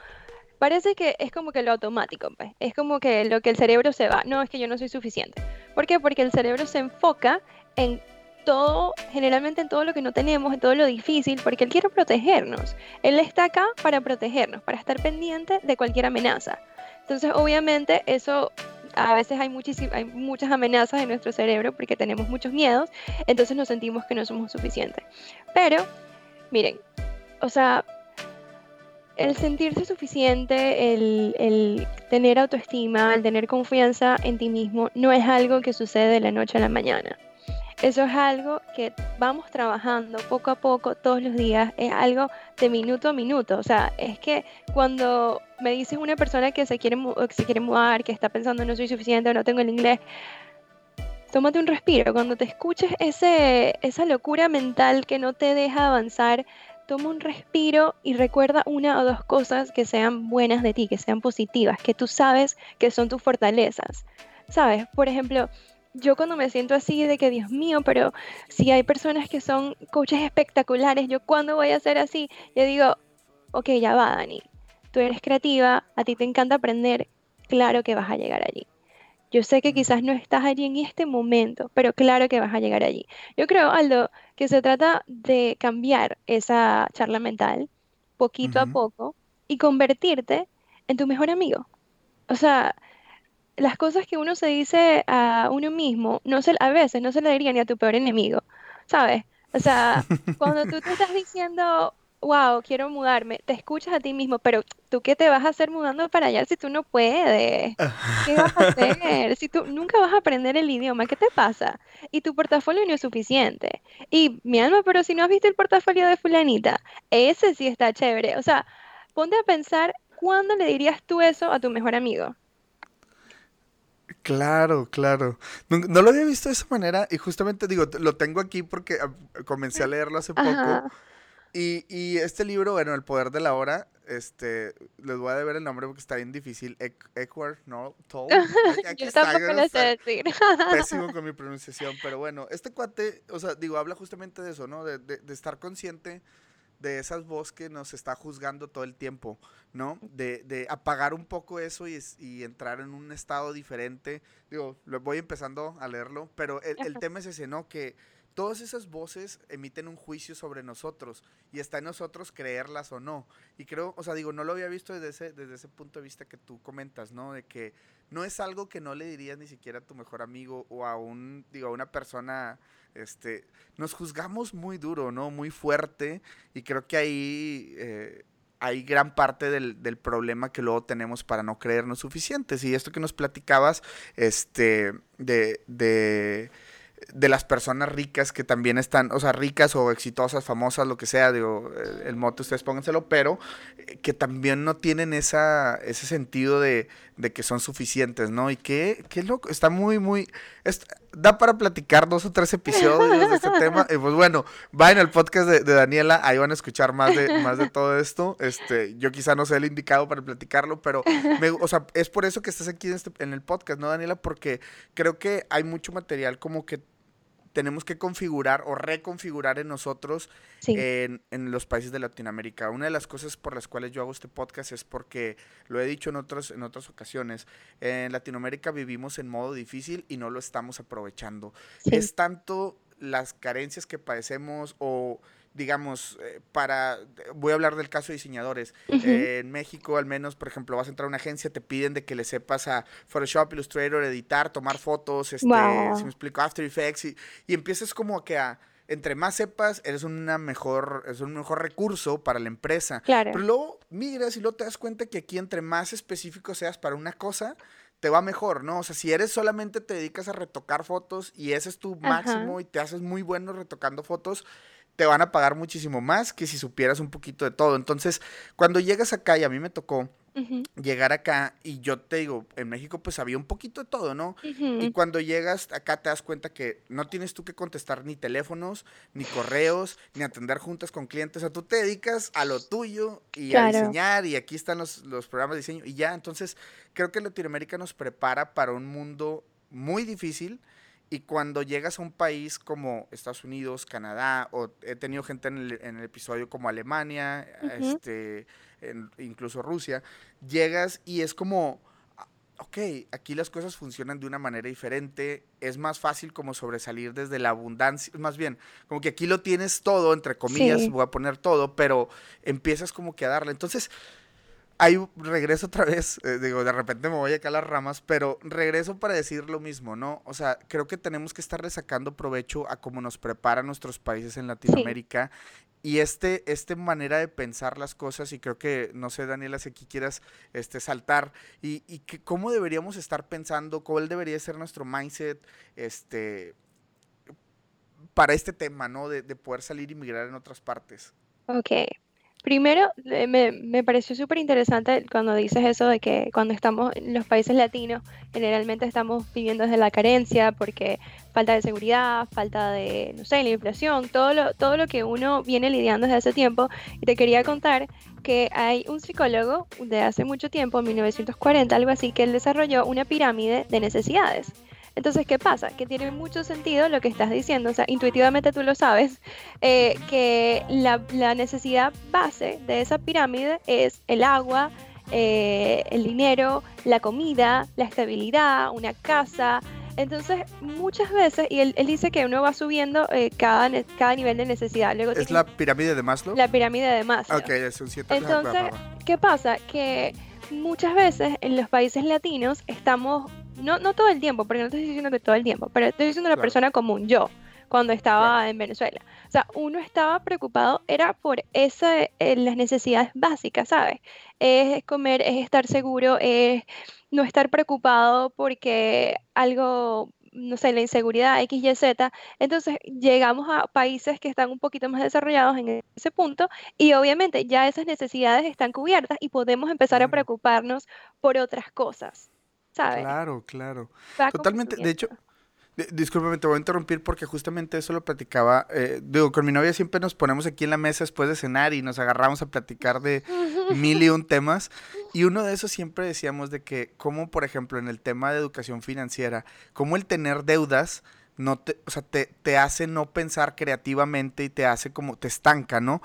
parece que es como que lo automático, pues. es como que lo que el cerebro se va, no, es que yo no soy suficiente. ¿Por qué? Porque el cerebro se enfoca en todo, generalmente en todo lo que no tenemos, en todo lo difícil, porque él quiere protegernos. Él está acá para protegernos, para estar pendiente de cualquier amenaza. Entonces, obviamente, eso a veces hay, hay muchas amenazas en nuestro cerebro porque tenemos muchos miedos, entonces nos sentimos que no somos suficientes. Pero, miren, o sea, el sentirse suficiente, el, el, tener autoestima, el tener confianza en ti mismo, no es algo que sucede de la noche a la mañana. Eso es algo que vamos trabajando poco a poco, todos los días, es algo de minuto a minuto. O sea, es que cuando me dices una persona que se quiere, que se quiere mudar, que está pensando no soy suficiente o no tengo el inglés, tómate un respiro. Cuando te escuches ese, esa locura mental que no te deja avanzar, toma un respiro y recuerda una o dos cosas que sean buenas de ti, que sean positivas, que tú sabes que son tus fortalezas. ¿Sabes? Por ejemplo, yo cuando me siento así de que, Dios mío, pero si hay personas que son coaches espectaculares, ¿yo cuándo voy a ser así? Yo digo, ok, ya va, Dani. Tú eres creativa, a ti te encanta aprender, claro que vas a llegar allí. Yo sé que quizás no estás allí en este momento, pero claro que vas a llegar allí. Yo creo, Aldo, que se trata de cambiar esa charla mental poquito a poco y convertirte en tu mejor amigo. O sea, las cosas que uno se dice a uno mismo, no se, a veces no se le diría ni a tu peor enemigo, ¿sabes? O sea, cuando tú te estás diciendo, wow, quiero mudarme, te escuchas a ti mismo, pero tú qué te vas a hacer mudando para allá si tú no puedes? ¿Qué vas a hacer? Si tú nunca vas a aprender el idioma, ¿qué te pasa? Y tu portafolio no es suficiente. Y mi alma, pero si no has visto el portafolio de fulanita, ese sí está chévere. O sea, ponte a pensar, ¿cuándo le dirías tú eso a tu mejor amigo? Claro, claro. No, lo había visto de esa manera y justamente digo, lo tengo aquí porque ah, comencé a leerlo hace poco. Y, y, este libro, bueno, El Poder de la Hora, este, les voy a deber el nombre porque está bien difícil. Edward no, Toll. Yo tampoco lo sé decir. [LAUGHS] Pésimo con mi pronunciación, pero bueno, este cuate, o sea, digo, habla justamente de eso, ¿no? De, de, de estar consciente de esas voces que nos está juzgando todo el tiempo, ¿no? De, de apagar un poco eso y, y, entrar en un estado diferente. Digo, lo voy empezando a leerlo, pero el, el tema es ese, ¿no? Que todas esas voces emiten un juicio sobre nosotros y está en nosotros creerlas o no. Y creo, o sea, digo, no lo había visto desde ese, desde ese punto de vista que tú comentas, ¿no? De que no es algo que no le dirías ni siquiera a tu mejor amigo o a un, digo, a una persona este, nos juzgamos muy duro, ¿no? Muy fuerte y creo que ahí eh, hay gran parte del, problema que luego tenemos para no creernos suficientes. Y esto que nos platicabas, este, de, de de las personas ricas que también están, o sea, ricas o exitosas, famosas, lo que sea, digo, el, mote ustedes pónganselo, pero eh, que también no tienen ese sentido de, de que son suficientes, ¿no? Y que, qué loco, está muy, muy, da para platicar dos o tres episodios de este tema, y pues bueno, vayan al podcast de, de, Daniela, ahí van a escuchar más de, más de todo esto, este, yo quizá no sea el indicado para platicarlo, pero, me, o sea, es por eso que estás aquí en, este, en el podcast, ¿no, Daniela? Porque creo que hay mucho material como que tenemos que configurar o reconfigurar en nosotros en, en, los países de Latinoamérica. Una de las cosas por las cuales yo hago este podcast es porque, lo he dicho en, otros, en otras ocasiones, en Latinoamérica vivimos en modo difícil y no lo estamos aprovechando. Es tanto las carencias que padecemos o digamos, eh, para, voy a hablar del caso de diseñadores. en México, al menos, por ejemplo, vas a entrar a una agencia, te piden de que le sepas a Photoshop, Illustrator, editar, tomar fotos, este, si me explico, After Effects, y, y empiezas como que a, entre más sepas, eres una mejor, es un mejor recurso para la empresa. Claro. Pero luego migras y luego te das cuenta que aquí entre más específico seas para una cosa, te va mejor, ¿no? O sea, si eres solamente te dedicas a retocar fotos y ese es tu máximo y te haces muy bueno retocando fotos, te van a pagar muchísimo más que si supieras un poquito de todo. Entonces, cuando llegas acá, y a mí me tocó llegar acá, y yo te digo, en México pues había un poquito de todo, ¿no? Y cuando llegas acá te das cuenta que no tienes tú que contestar ni teléfonos, ni correos, ni atender juntas con clientes. O sea, tú te dedicas a lo tuyo y a diseñar, y aquí están los, los programas de diseño, y ya. Entonces, creo que Latinoamérica nos prepara para un mundo muy difícil y cuando llegas a un país como Estados Unidos, Canadá, o he tenido gente en el, episodio como Alemania, este, incluso Rusia, llegas y es como, ah, ok, aquí las cosas funcionan de una manera diferente, es más fácil como sobresalir desde la abundancia, más bien, como que aquí lo tienes todo, entre comillas, voy a poner todo, pero empiezas como que a darle. Entonces, ahí regreso otra vez, eh, digo, de repente me voy acá a las ramas, pero regreso para decir lo mismo, ¿no? O sea, creo que tenemos que estarle sacando provecho a cómo nos preparan nuestros países en Latinoamérica y este, este manera de pensar las cosas, y creo que, no sé, Daniela, si aquí quieras este, saltar, y, y que, cómo deberíamos estar pensando, cuál debería ser nuestro mindset, este, para este tema, ¿no? De, de poder salir y migrar en otras partes. Ok, Primero, eh, me, me pareció súper interesante cuando dices eso de que cuando estamos en los países latinos, generalmente estamos viviendo desde la carencia porque falta de seguridad, falta de, no sé, la inflación, todo lo, todo lo que uno viene lidiando desde hace tiempo. Y te quería contar que hay un psicólogo de hace mucho tiempo, en 1940, algo así, que él desarrolló una pirámide de necesidades. Entonces, ¿qué pasa? Que tiene mucho sentido lo que estás diciendo, o sea, intuitivamente tú lo sabes, eh, que la, necesidad base de esa pirámide es el agua, eh, el dinero, la comida, la estabilidad, una casa. Entonces, muchas veces, y él, dice que uno va subiendo eh, cada, cada nivel de necesidad. Luego ¿Es la pirámide de Maslow? La pirámide de Maslow. Ok, es un cierto. Entonces, ¿qué pasa? Que muchas veces en los países latinos estamos no, no todo el tiempo, porque no estoy diciendo que todo el tiempo, pero estoy diciendo la persona común, yo, cuando estaba en Venezuela. O sea, uno estaba preocupado, era por esa, eh, las necesidades básicas, ¿sabes? Es comer, es estar seguro, es no estar preocupado porque algo, no sé, la inseguridad X, Y, Z. Entonces llegamos a países que están un poquito más desarrollados en ese punto y obviamente ya esas necesidades están cubiertas y podemos empezar a preocuparnos por otras cosas. Claro, claro. Totalmente, de hecho, discúlpame, te voy a interrumpir porque justamente eso lo platicaba. Eh, digo, con mi novia siempre nos ponemos aquí en la mesa después de cenar y nos agarramos a platicar de [LAUGHS] mil y un temas. Y uno de esos siempre decíamos de que, como por ejemplo en el tema de educación financiera, como el tener deudas no te, o sea, te, te hace no pensar creativamente y te hace como, te estanca, ¿no?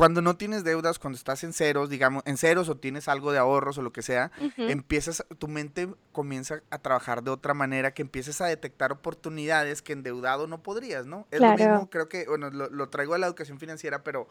Cuando no tienes deudas, cuando estás en ceros, digamos, en ceros o tienes algo de ahorros o lo que sea, empiezas, tu mente comienza a trabajar de otra manera, que empiezas a detectar oportunidades que endeudado no podrías, ¿no? Es lo mismo, creo que, bueno, lo, traigo a la educación financiera, pero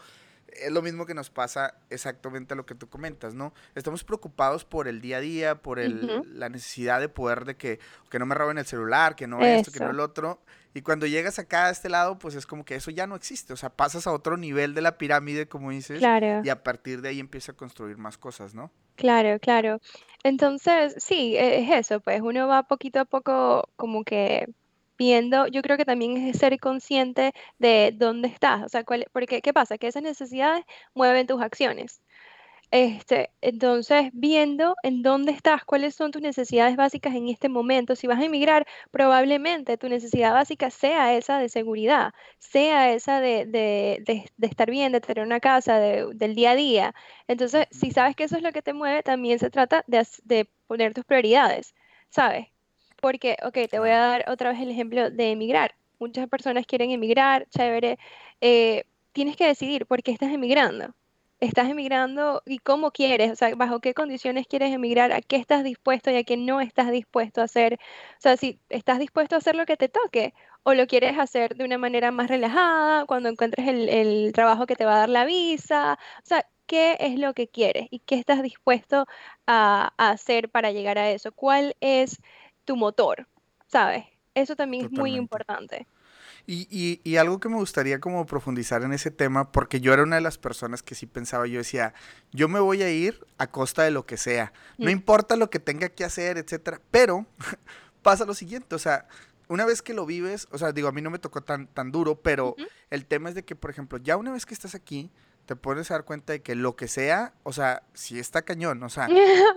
es lo mismo que nos pasa exactamente a lo que tú comentas, ¿no? Estamos preocupados por el día a día, por el, la necesidad de poder de que, que no me roben el celular, que no esto, que no el otro, y cuando llegas acá a este lado, pues es como que eso ya no existe. O sea, pasas a otro nivel de la pirámide, como dices. Claro. Y a partir de ahí empieza a construir más cosas, ¿no? Claro, claro. Entonces, sí, e, es eso, pues uno va poquito a poco como que viendo, yo creo que también es ser consciente de dónde estás, o sea, cuál, porque ¿qué pasa? Que esas necesidades mueven tus acciones. Este, entonces, viendo en dónde estás, cuáles son tus necesidades básicas en este momento. Si vas a emigrar, probablemente tu necesidad básica sea esa de seguridad, sea esa de, de, de, estar bien, de tener una casa, del día a día. Entonces, si sabes que eso es lo que te mueve, también se trata de, poner tus prioridades, ¿sabes? Porque, ok, te voy a dar otra vez el ejemplo de emigrar. Muchas personas quieren emigrar, chévere. Eh, tienes que decidir por qué estás emigrando estás emigrando y cómo quieres, o sea, bajo qué condiciones quieres emigrar, a qué estás dispuesto y a qué no estás dispuesto a hacer. O sea, si estás dispuesto a hacer lo que te toque o lo quieres hacer de una manera más relajada, cuando encuentres el, trabajo que te va a dar la visa. O sea, ¿qué es lo que quieres y qué estás dispuesto a, hacer para llegar a eso? ¿Cuál es tu motor? ¿Sabes? Eso también es muy importante. Y, y, algo que me gustaría como profundizar en ese tema, porque yo era una de las personas que sí pensaba, yo decía, yo me voy a ir a costa de lo que sea, no mm. importa lo que tenga que hacer, etcétera, pero [LAUGHS] pasa lo siguiente, o sea, una vez que lo vives, o sea, digo, a mí no me tocó tan, tan duro, pero el tema es de que, por ejemplo, ya una vez que estás aquí, te puedes dar cuenta de que lo que sea, o sea, sí está cañón, o sea,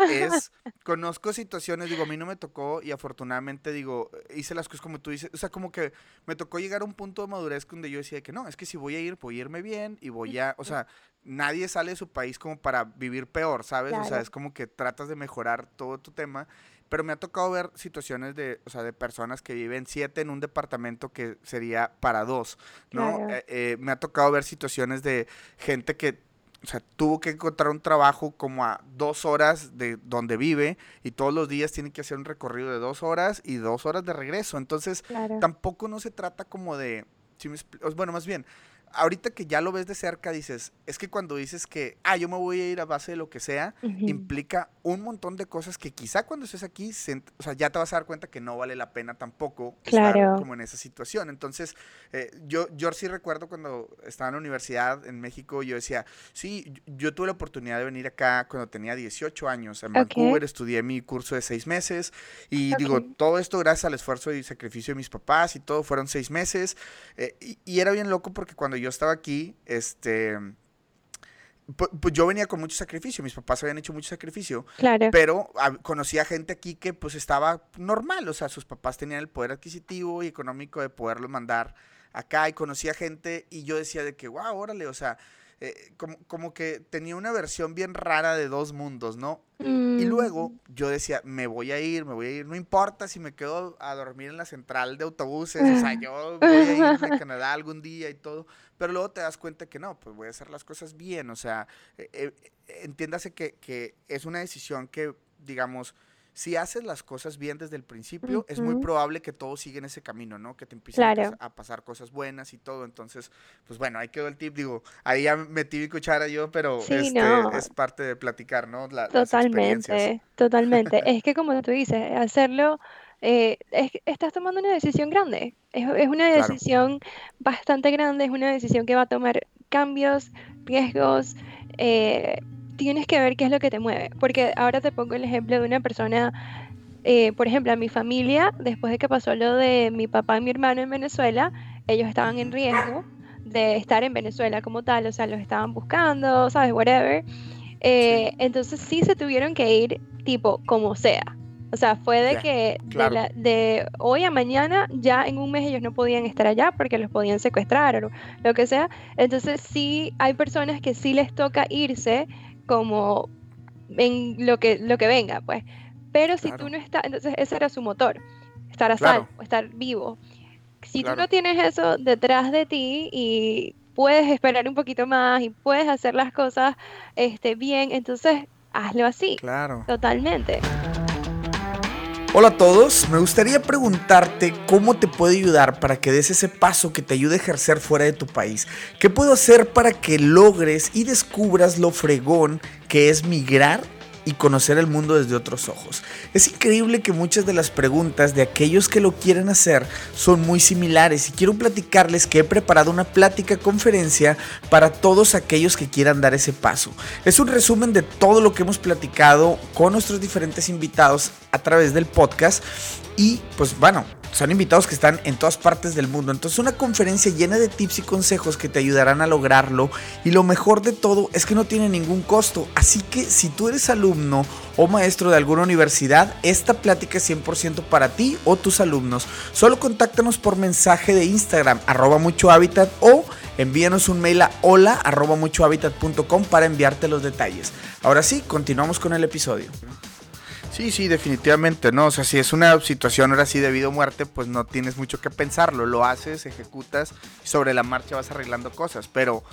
es, [LAUGHS] conozco situaciones, digo, a mí no me tocó y afortunadamente, digo, hice las cosas como tú dices, o sea, como que me tocó llegar a un punto de madurez donde yo decía que no, es que si voy a ir, voy a irme bien y voy a, o sea, nadie sale de su país como para vivir peor, ¿sabes? O sea, es como que tratas de mejorar todo tu tema pero me ha tocado ver situaciones de, o sea, de personas que viven siete en un departamento que sería para dos, ¿no? Eh, eh, me ha tocado ver situaciones de gente que, o sea, tuvo que encontrar un trabajo como a dos horas de donde vive y todos los días tiene que hacer un recorrido de dos horas y dos horas de regreso. Entonces, tampoco no se trata como de, bueno, más bien, ahorita que ya lo ves de cerca, dices, es que cuando dices que, ah, yo me voy a ir a base de lo que sea, implica un montón de cosas que quizá cuando estés aquí, o sea, ya te vas a dar cuenta que no vale la pena tampoco estar como en esa situación. Entonces, eh, yo, yo sí recuerdo cuando estaba en la universidad en México, yo decía, sí, yo tuve la oportunidad de venir acá cuando tenía 18 años en Vancouver, estudié mi curso de seis meses y digo, todo esto gracias al esfuerzo y sacrificio de mis papás y todo, fueron seis meses. Eh, y, y era bien loco porque cuando yo estaba aquí, este, pues, yo venía con mucho sacrificio, mis papás habían hecho mucho sacrificio, claro. pero conocía gente aquí que pues estaba normal, o sea, sus papás tenían el poder adquisitivo y económico de poderlos mandar acá y conocía gente y yo decía de que, wow, órale, o sea, eh, como, como, que tenía una versión bien rara de dos mundos, ¿no? Y mm. luego yo decía, me voy a ir, me voy a ir, no importa si me quedo a dormir en la central de autobuses, o sea, yo voy a ir a [LAUGHS] Canadá algún día y todo, pero luego te das cuenta que no, pues voy a hacer las cosas bien, o sea, eh, eh, entiéndase que, que es una decisión que, digamos, si haces las cosas bien desde el principio, es muy probable que todo siga en ese camino, ¿no? Que te empiecen a pasar cosas buenas y todo. Entonces, pues bueno, ahí quedó el tip. Digo, ahí ya metí mi cuchara yo, pero este, es parte de platicar, ¿no? totalmente, totalmente. [LAUGHS] es que como tú dices, hacerlo, eh, estás tomando una decisión grande. Es, una decisión bastante grande, es una decisión que va a tomar cambios, riesgos. Eh, tienes que ver qué es lo que te mueve. Porque ahora te pongo el ejemplo de una persona, eh, por ejemplo, a mi familia, después de que pasó lo de mi papá y mi hermano en Venezuela, ellos estaban en riesgo de estar en Venezuela como tal, o sea, los estaban buscando, ¿sabes? Whatever. Eh, entonces sí se tuvieron que ir tipo como sea. O sea, fue de que de, de, hoy a mañana ya en un mes ellos no podían estar allá porque los podían secuestrar o lo que sea. Entonces sí hay personas que sí les toca irse como en lo que, lo que venga, pues. Pero si tú no estás, entonces ese era su motor, estar a salvo, estar vivo. Si tú no tienes eso detrás de ti y puedes esperar un poquito más y puedes hacer las cosas este, bien, entonces hazlo así. Claro. Totalmente. Hola a todos, me gustaría preguntarte cómo te puede ayudar para que des ese paso que te ayude a ejercer fuera de tu país. ¿Qué puedo hacer para que logres y descubras lo fregón que es migrar y conocer el mundo desde otros ojos. Es increíble que muchas de las preguntas de aquellos que lo quieren hacer son muy similares y quiero platicarles que he preparado una plática conferencia para todos aquellos que quieran dar ese paso. Es un resumen de todo lo que hemos platicado con nuestros diferentes invitados a través del podcast y pues bueno, son invitados que están en todas partes del mundo. Entonces una conferencia llena de tips y consejos que te ayudarán a lograrlo. Y lo mejor de todo es que no tiene ningún costo. Así que si tú eres alumno o maestro de alguna universidad, esta plática es 100% para ti o tus alumnos. Solo contáctanos por mensaje de Instagram, arroba mucho hábitat o envíanos un mail a hola para enviarte los detalles. Ahora sí, continuamos con el episodio. Sí, sí, definitivamente, ¿no? O sea, si es una situación ahora sí de vida o muerte, pues no tienes mucho que pensarlo, lo haces, ejecutas y sobre la marcha vas arreglando cosas, pero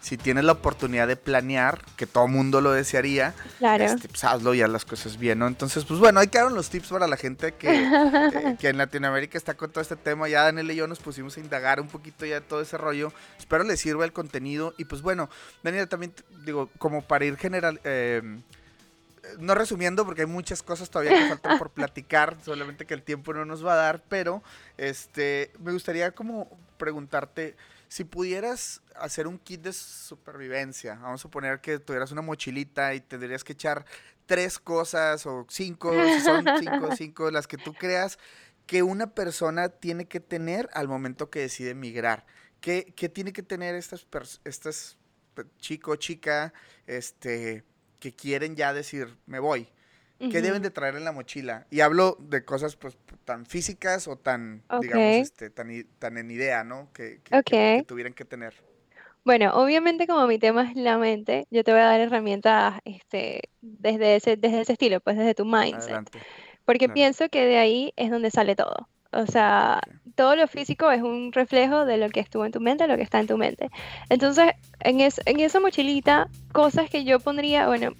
si tienes la oportunidad de planear, que todo mundo lo desearía, claro. este, pues hazlo y haz las cosas bien, ¿no? Entonces, pues bueno, ahí quedaron los tips para la gente que, [LAUGHS] eh, que en Latinoamérica está con todo este tema. Ya Daniel y yo nos pusimos a indagar un poquito ya todo ese rollo. Espero les sirva el contenido. Y pues bueno, Daniel, también digo, como para ir general... Eh, no resumiendo porque hay muchas cosas todavía que faltan por platicar, [LAUGHS] solamente que el tiempo no nos va a dar, pero este me gustaría como preguntarte si pudieras hacer un kit de supervivencia, vamos a suponer que tuvieras una mochilita y tendrías que echar tres cosas o cinco, si son cinco, [LAUGHS] cinco, las que tú creas, que una persona tiene que tener al momento que decide migrar? ¿Qué, qué tiene que tener estas, estas chico, chica, este, que quieren ya decir, me voy? ¿Qué deben de traer en la mochila? Y hablo de cosas pues tan físicas o tan, digamos, este, tan, tan en idea, ¿no? Que, que, tuvieran que tener. Bueno, obviamente como mi tema es la mente, yo te voy a dar herramientas este, desde, ese, desde ese estilo, pues desde tu mindset. Porque pienso que de ahí es donde sale todo. O sea, todo lo físico es un reflejo de lo que estuvo en tu mente, lo que está en tu mente. Entonces, en, en esa mochilita, cosas que yo pondría, bueno,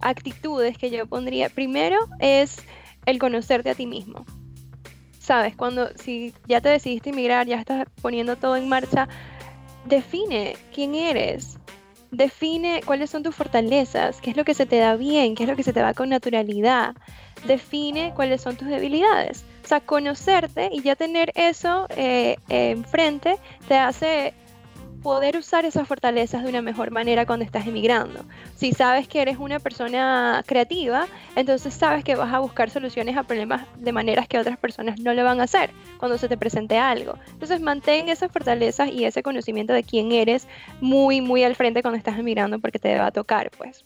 actitudes que yo pondría, primero es el conocerte a ti mismo. Sabes, cuando si ya te decidiste emigrar, ya estás poniendo todo en marcha, define quién eres. Define cuáles son tus fortalezas, qué es lo que se te da bien, qué es lo que se te va con naturalidad. Define cuáles son tus debilidades. O sea, conocerte y ya tener eso eh, enfrente te hace poder usar esas fortalezas de una mejor manera cuando estás emigrando. Si sabes que eres una persona creativa, entonces sabes que vas a buscar soluciones a problemas de maneras que otras personas no lo van a hacer cuando se te presente algo. Entonces mantén esas fortalezas y ese conocimiento de quién eres muy, muy al frente cuando estás emigrando porque te va a tocar, pues.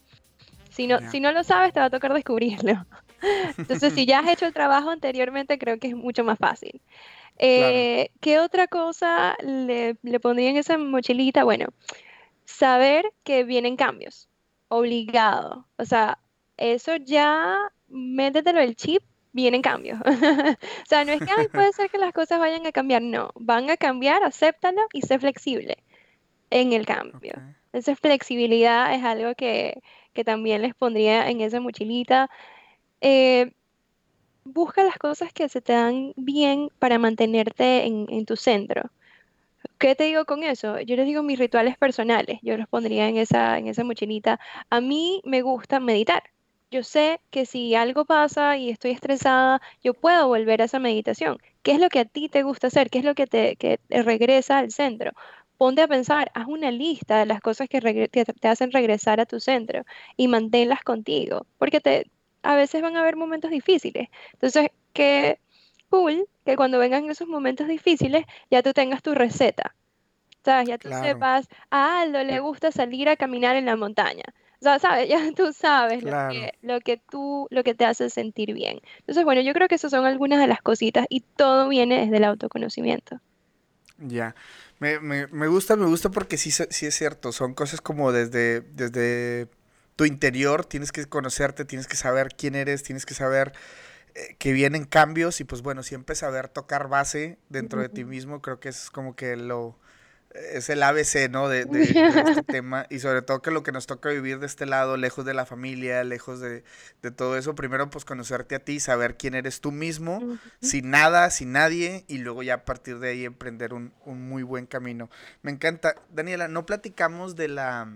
Si no, si no lo sabes, te va a tocar descubrirlo. Entonces, si ya has hecho el trabajo anteriormente, creo que es mucho más fácil. Eh, ¿Qué otra cosa le, le pondría en esa mochilita? Bueno, saber que vienen cambios, obligado. O sea, eso ya, métetelo el chip, vienen cambios. [LAUGHS] o sea, no es que puede ser que las cosas vayan a cambiar, no, van a cambiar, acéptalo y sé flexible en el cambio. Esa flexibilidad es algo que, que, también les pondría en esa mochilita. Eh, busca las cosas que se te dan bien para mantenerte en, tu centro. ¿Qué te digo con eso? Yo les digo mis rituales personales, yo los pondría en esa, en esa mochilita. A mí me gusta meditar. Yo sé que si algo pasa y estoy estresada, yo puedo volver a esa meditación. ¿Qué es lo que a ti te gusta hacer? ¿Qué es lo que te, regresa al centro? Ponte a pensar, haz una lista de las cosas que te hacen regresar a tu centro y manténlas contigo, porque te, a veces van a haber momentos difíciles. Entonces, qué cool que cuando vengan esos momentos difíciles ya tú tengas tu receta. ¿Sabes? Ya tú sepas, a Aldo le gusta salir a caminar en la montaña. O sea, sabes, [LAUGHS] ya tú sabes lo, que, tú, lo que te hace sentir bien. Entonces, bueno, yo creo que esas son algunas de las cositas y todo viene desde el autoconocimiento. Ya, me, me, me gusta, me gusta porque sí, sí es cierto, son cosas como desde, desde tu interior, tienes que conocerte, tienes que saber quién eres, tienes que saber eh, que vienen cambios y pues bueno, siempre saber tocar base dentro de ti mismo, creo que es como que lo es el ABC, ¿no? De, [LAUGHS] este tema y sobre todo que lo que nos toca vivir de este lado, lejos de la familia, lejos de, todo eso, primero pues conocerte a ti, saber quién eres tú mismo, sin nada, sin nadie y luego ya a partir de ahí emprender un, un muy buen camino. Me encanta. Daniela, no platicamos de la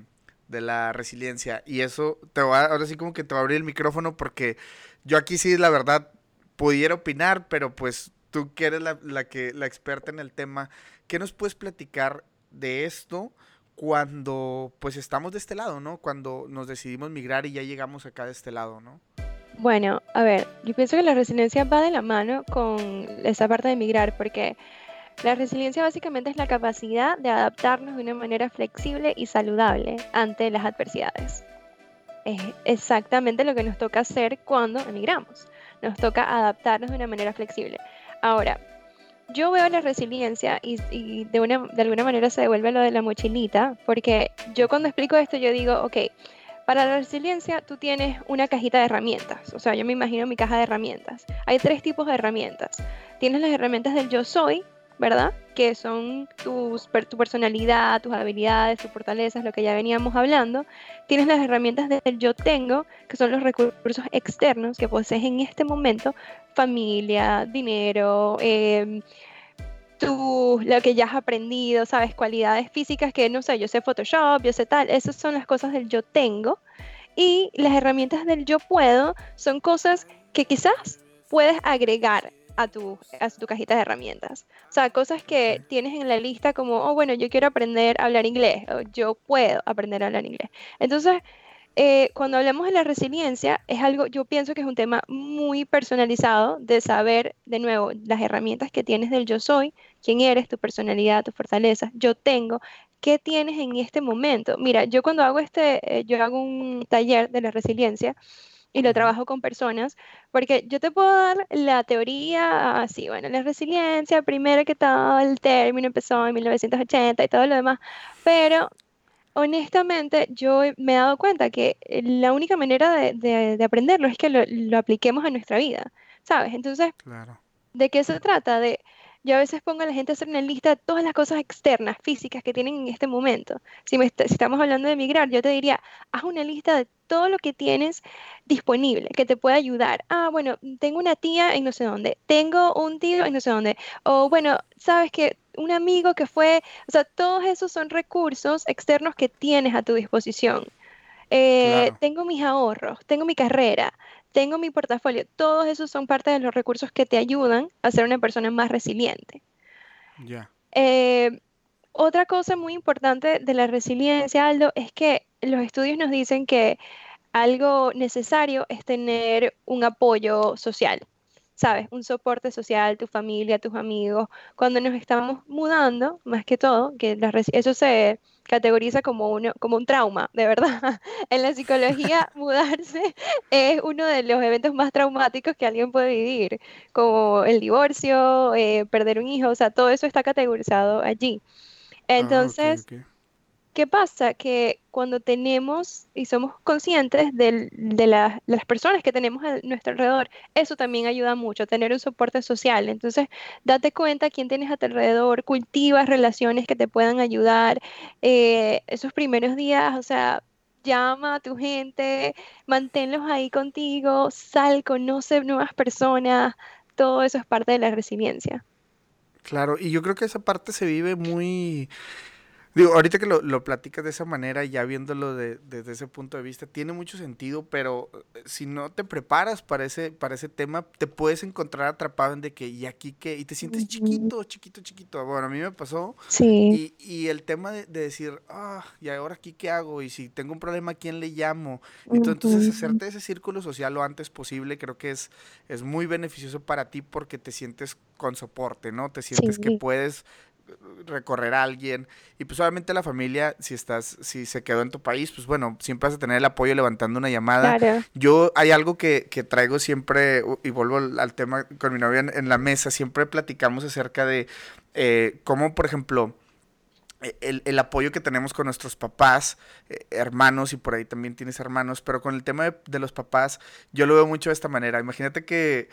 de la resiliencia. Y eso te va, ahora sí como que te va a abrir el micrófono porque yo aquí sí, la verdad, pudiera opinar, pero pues tú que eres la, la, que, la experta en el tema, ¿qué nos puedes platicar de esto cuando pues estamos de este lado, ¿no? Cuando nos decidimos migrar y ya llegamos acá de este lado, ¿no? Bueno, a ver, yo pienso que la resiliencia va de la mano con esa parte de migrar, porque la resiliencia básicamente es la capacidad de adaptarnos de una manera flexible y saludable ante las adversidades. Es exactamente lo que nos toca hacer cuando emigramos. Nos toca adaptarnos de una manera flexible. Ahora, yo veo la resiliencia y, de, una, de alguna manera se devuelve lo de la mochilita, porque yo cuando explico esto yo digo, ok, para la resiliencia tú tienes una cajita de herramientas, o sea, yo me imagino mi caja de herramientas. Hay tres tipos de herramientas. Tienes las herramientas del yo soy, ¿verdad? Que son tus, tu personalidad, tus habilidades, tus fortalezas, lo que ya veníamos hablando. Tienes las herramientas del yo tengo, que son los recursos externos que posees en este momento, familia, dinero, em, lo que ya has aprendido, sabes, cualidades físicas que no sé, yo sé Photoshop, yo sé tal, esas son las cosas del yo tengo. Y las herramientas del yo puedo son cosas que quizás puedes agregar a tu, a tu cajita de herramientas. O sea, cosas que tienes en la lista como, oh, bueno, yo quiero aprender a hablar inglés, o yo puedo aprender a hablar inglés. Entonces, eh, cuando hablamos de la resiliencia, es algo, yo pienso que es un tema muy personalizado de saber, de nuevo, las herramientas que tienes del yo soy, quién eres, tu personalidad, tus fortalezas, yo tengo, qué tienes en este momento. Mira, yo cuando hago este, eh, yo hago un taller de la resiliencia y lo trabajo con personas, porque yo te puedo dar la teoría así, bueno, la resiliencia, primero que todo, el término empezó en 1980 y todo lo demás, pero honestamente, yo me he dado cuenta que eh, la única manera de, aprenderlo es que lo, apliquemos a nuestra vida, ¿sabes? Entonces, ¿de qué se trata? De, yo a veces pongo a la gente a hacer una lista de todas las cosas externas, físicas que tienen en este momento. Si, si estamos hablando de emigrar, yo te diría, haz una lista de todo lo que tienes disponible que te pueda ayudar. Ah, bueno, tengo una tía en no sé dónde, tengo un tío en no sé dónde, o bueno, sabes que un amigo que fue, o sea, todos esos son recursos externos que tienes a tu disposición. Eh, tengo mis ahorros, tengo mi carrera, tengo mi portafolio, todos esos son parte de los recursos que te ayudan a ser una persona más resiliente. Ya. Eh, otra cosa muy importante de la resiliencia, Aldo, es que los estudios nos dicen que algo necesario es tener un apoyo social. ¿Sabes? Un soporte social, tu familia, tus amigos. Cuando nos estamos mudando, más que todo, que eso se categoriza como, uno, como un trauma, de verdad. [LAUGHS] En la psicología, [LAUGHS] mudarse es uno de los eventos más traumáticos que alguien puede vivir, como el divorcio, eh, perder un hijo, o sea, todo eso está categorizado allí. Ah, Entonces... ¿Qué pasa? Que cuando tenemos y somos conscientes de las personas que tenemos a nuestro alrededor, eso también ayuda mucho, tener un soporte social. Entonces, date cuenta quién tienes a tu alrededor, cultivas relaciones que te puedan ayudar. Eh, esos primeros días, o sea, llama a tu gente, manténlos ahí contigo, sal, conoce nuevas personas, todo eso es parte de la resiliencia. Claro, y yo creo que esa parte se vive muy Digo, ahorita que lo, lo platicas de esa manera, ya viéndolo desde ese punto de vista, tiene mucho sentido, pero eh, si no te preparas para ese, para ese tema, te puedes encontrar atrapado en de que, ¿y aquí qué? Y te sientes chiquito, chiquito, chiquito. Bueno, a mí me pasó. Sí. Y, y el tema de, decir, ah, ¿y ahora aquí qué hago? Y si tengo un problema, ¿a quién le llamo? Y entonces, hacerte ese círculo social lo antes posible, creo que es, es muy beneficioso para ti porque te sientes con soporte, ¿no? Te sientes que puedes recorrer a alguien. Y pues obviamente la familia, si estás, si se quedó en tu país, pues bueno, siempre vas a tener el apoyo levantando una llamada. Yo hay algo que, que, traigo siempre, y vuelvo al tema con mi novia en, la mesa, siempre platicamos acerca de eh, cómo, por ejemplo, e, el, el, apoyo que tenemos con nuestros papás, eh, hermanos, y por ahí también tienes hermanos, pero con el tema de, los papás, yo lo veo mucho de esta manera. Imagínate que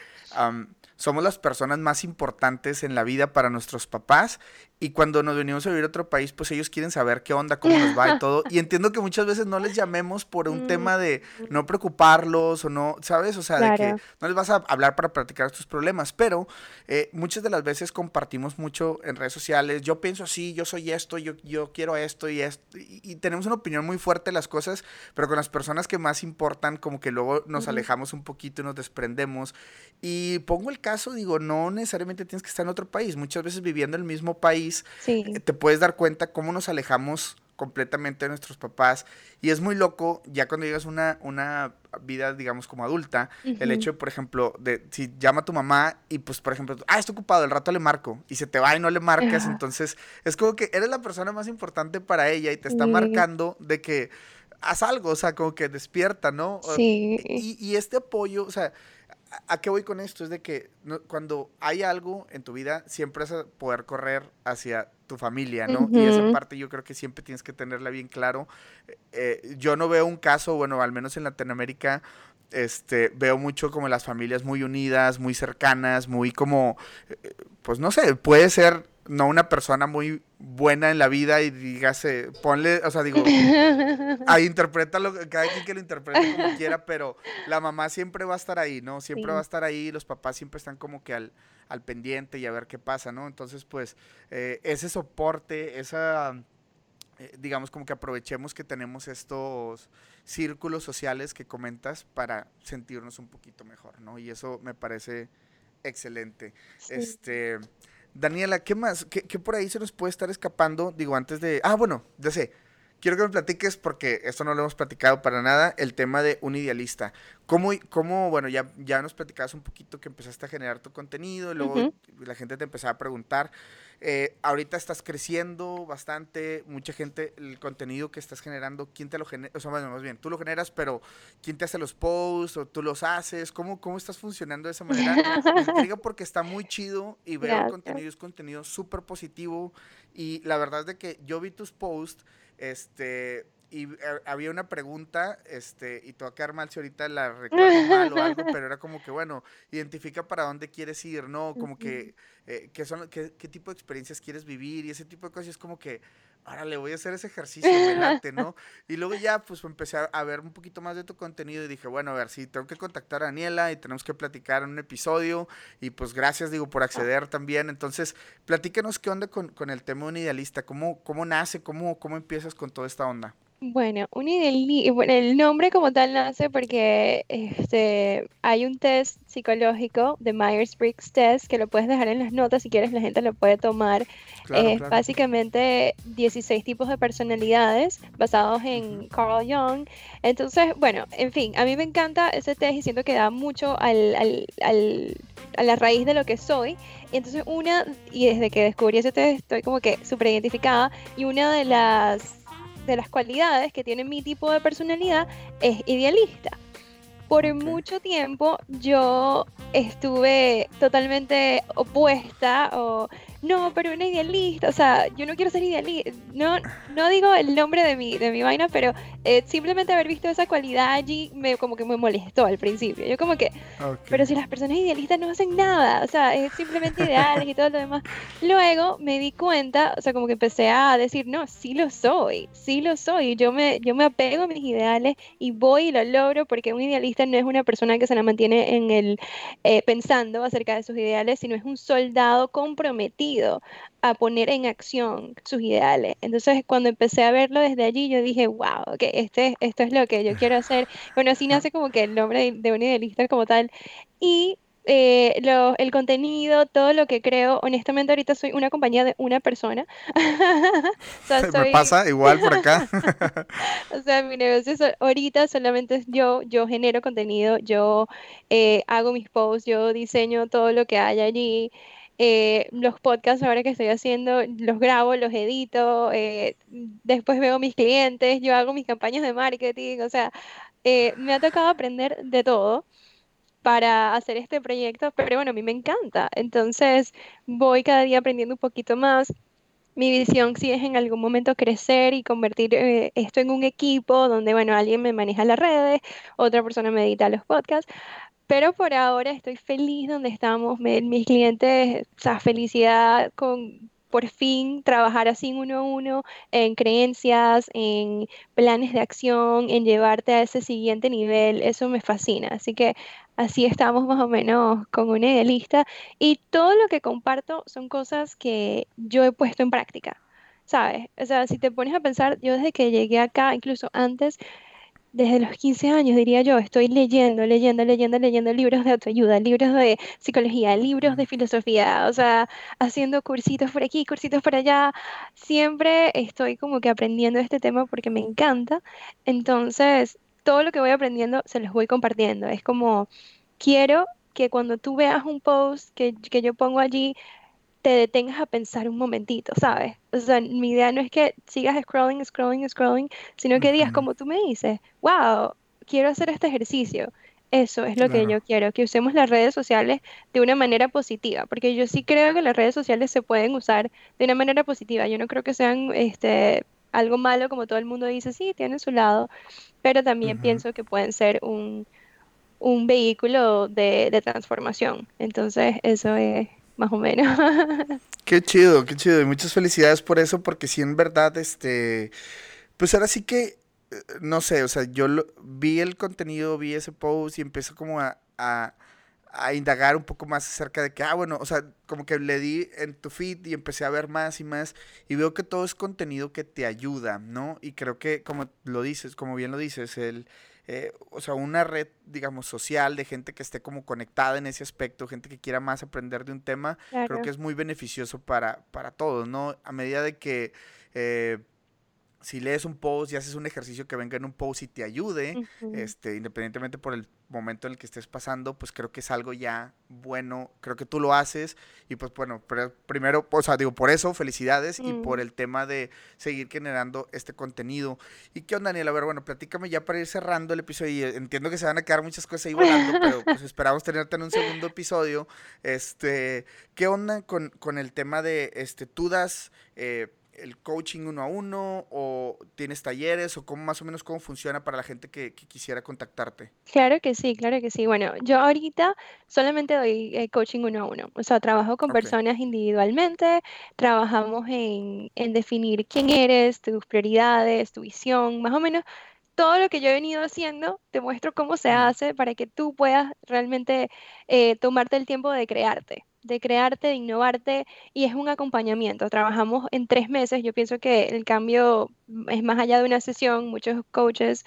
somos las personas más importantes en la vida para nuestros papás y cuando nos venimos a vivir a otro país, pues ellos quieren saber qué onda, cómo nos va y todo. [LAUGHS] Y entiendo que muchas veces no les llamemos por un tema de no preocuparlos o no, ¿sabes? O sea, de que no les vas a hablar para practicar tus problemas, pero eh, muchas de las veces compartimos mucho en redes sociales, yo pienso así, yo soy esto, yo, yo quiero esto y esto, y, tenemos una opinión muy fuerte de las cosas, pero con las personas que más importan, como que luego nos alejamos un poquito y nos desprendemos. Y pongo el caso, digo, no necesariamente tienes que estar en otro país, muchas veces viviendo en el mismo país, te puedes dar cuenta cómo nos alejamos completamente de nuestros papás. Y es muy loco, ya cuando llegas una, una vida, digamos, como adulta, el hecho de, por ejemplo, de si llama a tu mamá y pues, por ejemplo, ah, está ocupado, el rato le marco y se te va y no le marcas, entonces es como que eres la persona más importante para ella y te está marcando de que haz algo, o sea, como que despierta, ¿no? Sí. Y, y este apoyo, o sea, ¿A qué voy con esto? Es de que cuando hay algo en tu vida, siempre vas a poder correr hacia tu familia, ¿no? Y esa parte yo creo que siempre tienes que tenerla bien claro. Eh, yo no veo un caso, bueno, al menos en Latinoamérica, este, veo mucho como las familias muy unidas, muy cercanas, muy como, eh, pues no sé, puede ser no una persona muy buena en la vida y dígase, ponle, o sea, digo, [LAUGHS] ahí interprétalo, cada quien que lo interprete como quiera, pero la mamá siempre va a estar ahí, ¿no? Siempre va a estar ahí, los papás siempre están como que al, al pendiente y a ver qué pasa, ¿no? Entonces, pues, eh, ese soporte, esa, eh, digamos, como que aprovechemos que tenemos estos círculos sociales que comentas para sentirnos un poquito mejor, ¿no? Y eso me parece excelente. Este Daniela, ¿qué más? ¿Qué, por ahí se nos puede estar escapando? Digo, antes de... Ah, bueno, ya sé. Quiero que me platiques, porque esto no lo hemos platicado para nada, el tema de un idealista. ¿Cómo, cómo bueno, ya, ya nos platicabas un poquito que empezaste a generar tu contenido y luego la gente te empezaba a preguntar. Eh, ahorita estás creciendo bastante, mucha gente, el contenido que estás generando, ¿quién te lo genera? O sea, bueno, más bien, tú lo generas, pero ¿quién te hace los posts o tú los haces? ¿Cómo, cómo estás funcionando de esa manera? [LAUGHS] Me porque está muy chido y veo el contenido, es contenido súper positivo y la verdad es de que yo vi tus posts este, y había una pregunta, este, y te va a quedar mal si ahorita la recuerdo mal o algo, pero era como que, bueno, identifica para dónde quieres ir, ¿no? Como que, eh, qué, son, qué, qué tipo de experiencias quieres vivir y ese tipo de cosas. Es como que, ahora le voy a hacer ese ejercicio, me [LAUGHS] ¿no? Y luego ya, pues empecé a, ver un poquito más de tu contenido y dije, bueno, a ver, sí, tengo que contactar a Daniela y tenemos que platicar en un episodio. Y pues gracias, digo, por acceder también. Entonces, platícanos qué onda con, con el tema de un idealista, cómo, cómo nace, cómo, cómo empiezas con toda esta onda. Bueno, un bueno, el nombre como tal nace porque este, hay un test psicológico de Myers-Briggs Test que lo puedes dejar en las notas si quieres, la gente lo puede tomar. es básicamente 16 tipos de personalidades basados en Carl Jung. Entonces, bueno, en fin, a mí me encanta ese test y siento que da mucho al, al, al, a la raíz de lo que soy. Y entonces una, y desde que descubrí ese test estoy como que súper identificada y una de las de las cualidades que tiene mi tipo de personalidad es idealista. Por mucho tiempo yo estuve totalmente opuesta o no, pero una idealista, o sea, yo no quiero ser idealista, no, no digo el nombre de mi, de mi vaina, pero eh, simplemente haber visto esa cualidad allí me como que me molestó al principio. Yo como que, pero si las personas idealistas no hacen nada, o sea, es simplemente ideales y todo lo demás. Luego me di cuenta, o sea, como que empecé a decir, no, sí lo soy, sí lo soy, yo me, yo me apego a mis ideales y voy y lo logro porque un idealista no es una persona que se la mantiene en el, eh, pensando acerca de sus ideales, sino es un soldado comprometido a poner en acción sus ideales. Entonces, cuando empecé a verlo desde allí, yo dije, wow, que este, esto es lo que yo quiero hacer. Bueno, así nace como que el nombre de, un idealista como tal. Y eh, el contenido, todo lo que creo, honestamente ahorita soy una compañía de una persona. [LAUGHS] Me pasa igual por acá. [LAUGHS] o sea, mi negocio ahorita solamente es yo, yo genero contenido, yo eh, hago mis posts, yo diseño todo lo que hay allí. Eh, los podcasts ahora que estoy haciendo, los grabo, los edito, eh, después veo mis clientes, yo hago mis campañas de marketing, o sea, eh, me ha tocado aprender de todo para hacer este proyecto, pero bueno, a mí me encanta, entonces voy cada día aprendiendo un poquito más. Mi visión sí es en algún momento crecer y convertir esto en un equipo donde, bueno, alguien me maneja las redes, otra persona me edita los podcasts, pero por ahora estoy feliz donde estamos. mis clientes, o sea, felicidad con por fin trabajar así uno a uno en creencias, en planes de acción, en llevarte a ese siguiente nivel. Eso me fascina. Así que así estamos más o menos con una idealista. Y todo lo que comparto son cosas que yo he puesto en práctica. ¿Sabes? O sea, si te pones a pensar, yo desde que llegué acá, incluso antes, desde los 15 años, diría yo, estoy leyendo, leyendo, leyendo, leyendo libros de autoayuda, libros de psicología, libros de filosofía, o sea, haciendo cursitos por aquí, cursitos por allá. Siempre estoy como que aprendiendo este tema porque me encanta. Entonces, todo lo que voy aprendiendo se los voy compartiendo. Es como, quiero que cuando tú veas un post que, que yo pongo allí, te detengas a pensar un momentito, ¿sabes? O sea, mi idea no es que sigas scrolling, scrolling, scrolling, sino que digas, como tú me dices, wow, quiero hacer este ejercicio. Eso es lo que yo quiero, que usemos las redes sociales de una manera positiva, porque yo sí creo que las redes sociales se pueden usar de una manera positiva. Yo no creo que sean este, algo malo, como todo el mundo dice, sí, tienen su lado, pero también pienso que pueden ser un, un vehículo de, de transformación. Entonces, eso es más o menos. [LAUGHS] Qué chido, qué chido. Y muchas felicidades por eso, porque sí, en verdad, este, pues ahora sí que, eh, no sé, o sea, yo vi el contenido, vi ese post y empecé como a, a, indagar un poco más acerca de que, ah, bueno, o sea, como que le di en tu feed y empecé a ver más y más y veo que todo es contenido que te ayuda, ¿no? Y creo que, como lo dices, como bien lo dices, el eh, o sea, una red, digamos, social de gente que esté como conectada en ese aspecto, gente que quiera más aprender de un tema, creo que es muy beneficioso para, para todos, ¿no? A medida de que... Eh, si lees un post y haces un ejercicio que venga en un post y te ayude, este, independientemente por el momento en el que estés pasando, pues creo que es algo ya bueno, creo que tú lo haces y pues bueno, primero, o sea, digo, por eso felicidades y por el tema de seguir generando este contenido. ¿Y qué onda, Daniel? A ver, bueno, platícame ya para ir cerrando el episodio y entiendo que se van a quedar muchas cosas ahí volando, pero pues [LAUGHS] esperamos tenerte en un segundo episodio. Este, ¿qué onda con, con el tema de, este, tú das... Eh, el coaching uno a uno o tienes talleres o cómo más o menos cómo funciona para la gente que, quisiera contactarte? Claro que sí, claro que sí. Bueno, yo ahorita solamente doy eh, coaching uno a uno. O sea, trabajo con personas individualmente, trabajamos en, en definir quién eres, tus prioridades, tu visión, más o menos todo lo que yo he venido haciendo, te muestro cómo se hace para que tú puedas realmente eh, tomarte el tiempo de crearte de crearte, de innovarte y es un acompañamiento. Trabajamos en tres meses. Yo pienso que el cambio es más allá de una sesión. Muchos coaches,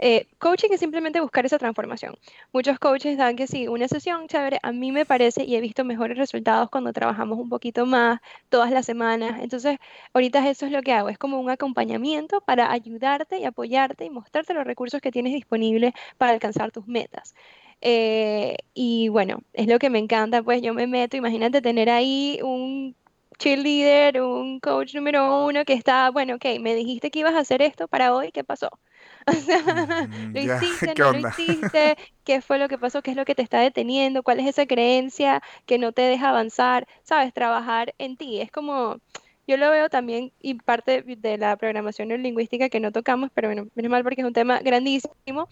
eh, coaching es simplemente buscar esa transformación. Muchos coaches dan que sí, una sesión chévere. A mí me parece y he visto mejores resultados cuando trabajamos un poquito más todas las semanas. Entonces, ahorita eso es lo que hago. Es como un acompañamiento para ayudarte y apoyarte y mostrarte los recursos que tienes disponibles para alcanzar tus metas. Eh, y bueno, es lo que me encanta, pues yo me meto, imagínate tener ahí un cheerleader, un coach número uno que está, bueno, ok, me dijiste que ibas a hacer esto para hoy, ¿qué pasó? [LAUGHS] O sea, mm, lo [LAUGHS] hiciste, no lo hiciste, qué fue lo que pasó, qué es lo que te está deteniendo, cuál es esa creencia que no te deja avanzar, sabes, trabajar en ti. Es como, yo lo veo también, y parte de la programación neurolingüística que no tocamos, pero bueno, menos mal porque es un tema grandísimo,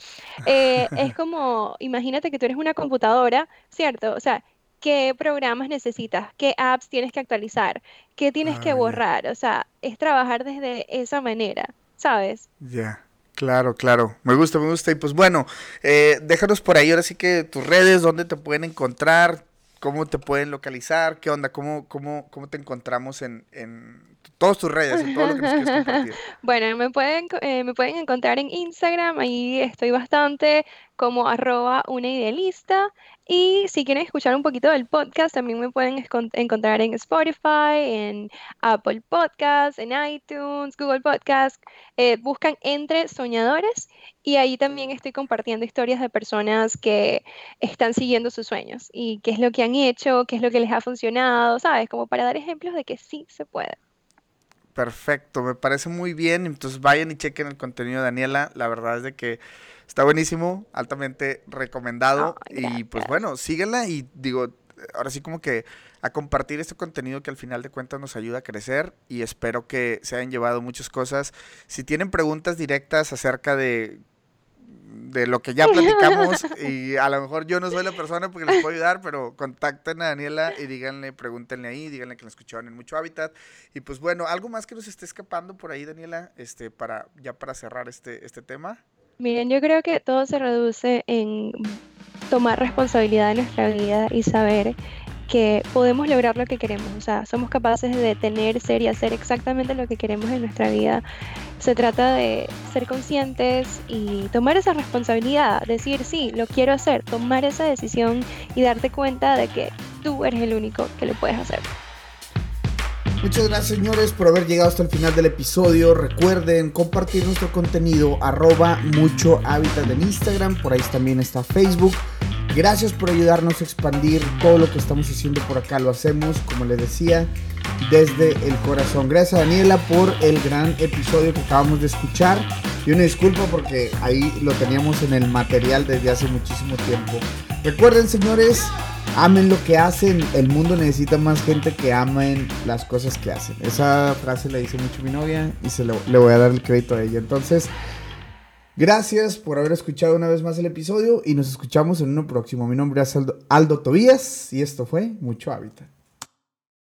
eh, [LAUGHS] es como, imagínate que tú eres una computadora, ¿cierto? O sea, ¿qué programas necesitas? ¿Qué apps tienes que actualizar? ¿Qué tienes que borrar? O sea, es trabajar desde esa manera, ¿sabes? Ya. Claro, claro. Me gusta, me gusta. Y pues bueno, eh, déjanos por ahí ahora sí que tus redes, dónde te pueden encontrar, cómo te pueden localizar, qué onda, cómo, cómo, cómo te encontramos en, en todas tus redes, en todo lo que nos quieres compartir. [LAUGHS] bueno, me pueden, eh, me pueden encontrar en Instagram, ahí estoy bastante como arroba una idealista. Y si quieren escuchar un poquito del podcast, también me pueden encontrar en Spotify, en Apple Podcasts, en iTunes, Google Podcasts. Eh, buscan Entre Soñadores y ahí también estoy compartiendo historias de personas que están siguiendo sus sueños y qué es lo que han hecho, qué es lo que les ha funcionado, ¿sabes? Como para dar ejemplos de que sí se puede. Perfecto, me parece muy bien. Entonces vayan y chequen el contenido de Daniela. La verdad es de que Está buenísimo, altamente recomendado. y pues bueno, síguenla y digo, ahora sí como que a compartir este contenido que al final de cuentas nos ayuda a crecer y espero que se hayan llevado muchas cosas. Si tienen preguntas directas acerca de de lo que ya platicamos y a lo mejor yo no soy la persona porque les puedo ayudar, pero contacten a Daniela y díganle, pregúntenle ahí, díganle que la escucharon en mucho hábitat y pues bueno, algo más que nos esté escapando por ahí Daniela, este para ya para cerrar este este tema. Miren, yo creo que todo se reduce en tomar responsabilidad de nuestra vida y saber que podemos lograr lo que queremos. O sea, somos capaces de tener, ser y hacer exactamente lo que queremos en nuestra vida. Se trata de ser conscientes y tomar esa responsabilidad, decir, sí, lo quiero hacer, tomar esa decisión y darte cuenta de que tú eres el único que lo puedes hacer. Muchas gracias señores por haber llegado hasta el final del episodio. Recuerden compartir nuestro contenido arroba mucho hábitat en Instagram. Por ahí también está Facebook. Gracias por ayudarnos a expandir todo lo que estamos haciendo por acá. Lo hacemos, como les decía, desde el corazón. Gracias a Daniela por el gran episodio que acabamos de escuchar. Y una disculpa porque ahí lo teníamos en el material desde hace muchísimo tiempo. Recuerden señores, amen lo que hacen. El mundo necesita más gente que amen las cosas que hacen. Esa frase la dice mucho mi novia y se le, voy a dar el crédito a ella. Entonces, gracias por haber escuchado una vez más el episodio y nos escuchamos en uno próximo. Mi nombre es Aldo, Aldo Tobías y esto fue Mucho Hábitat.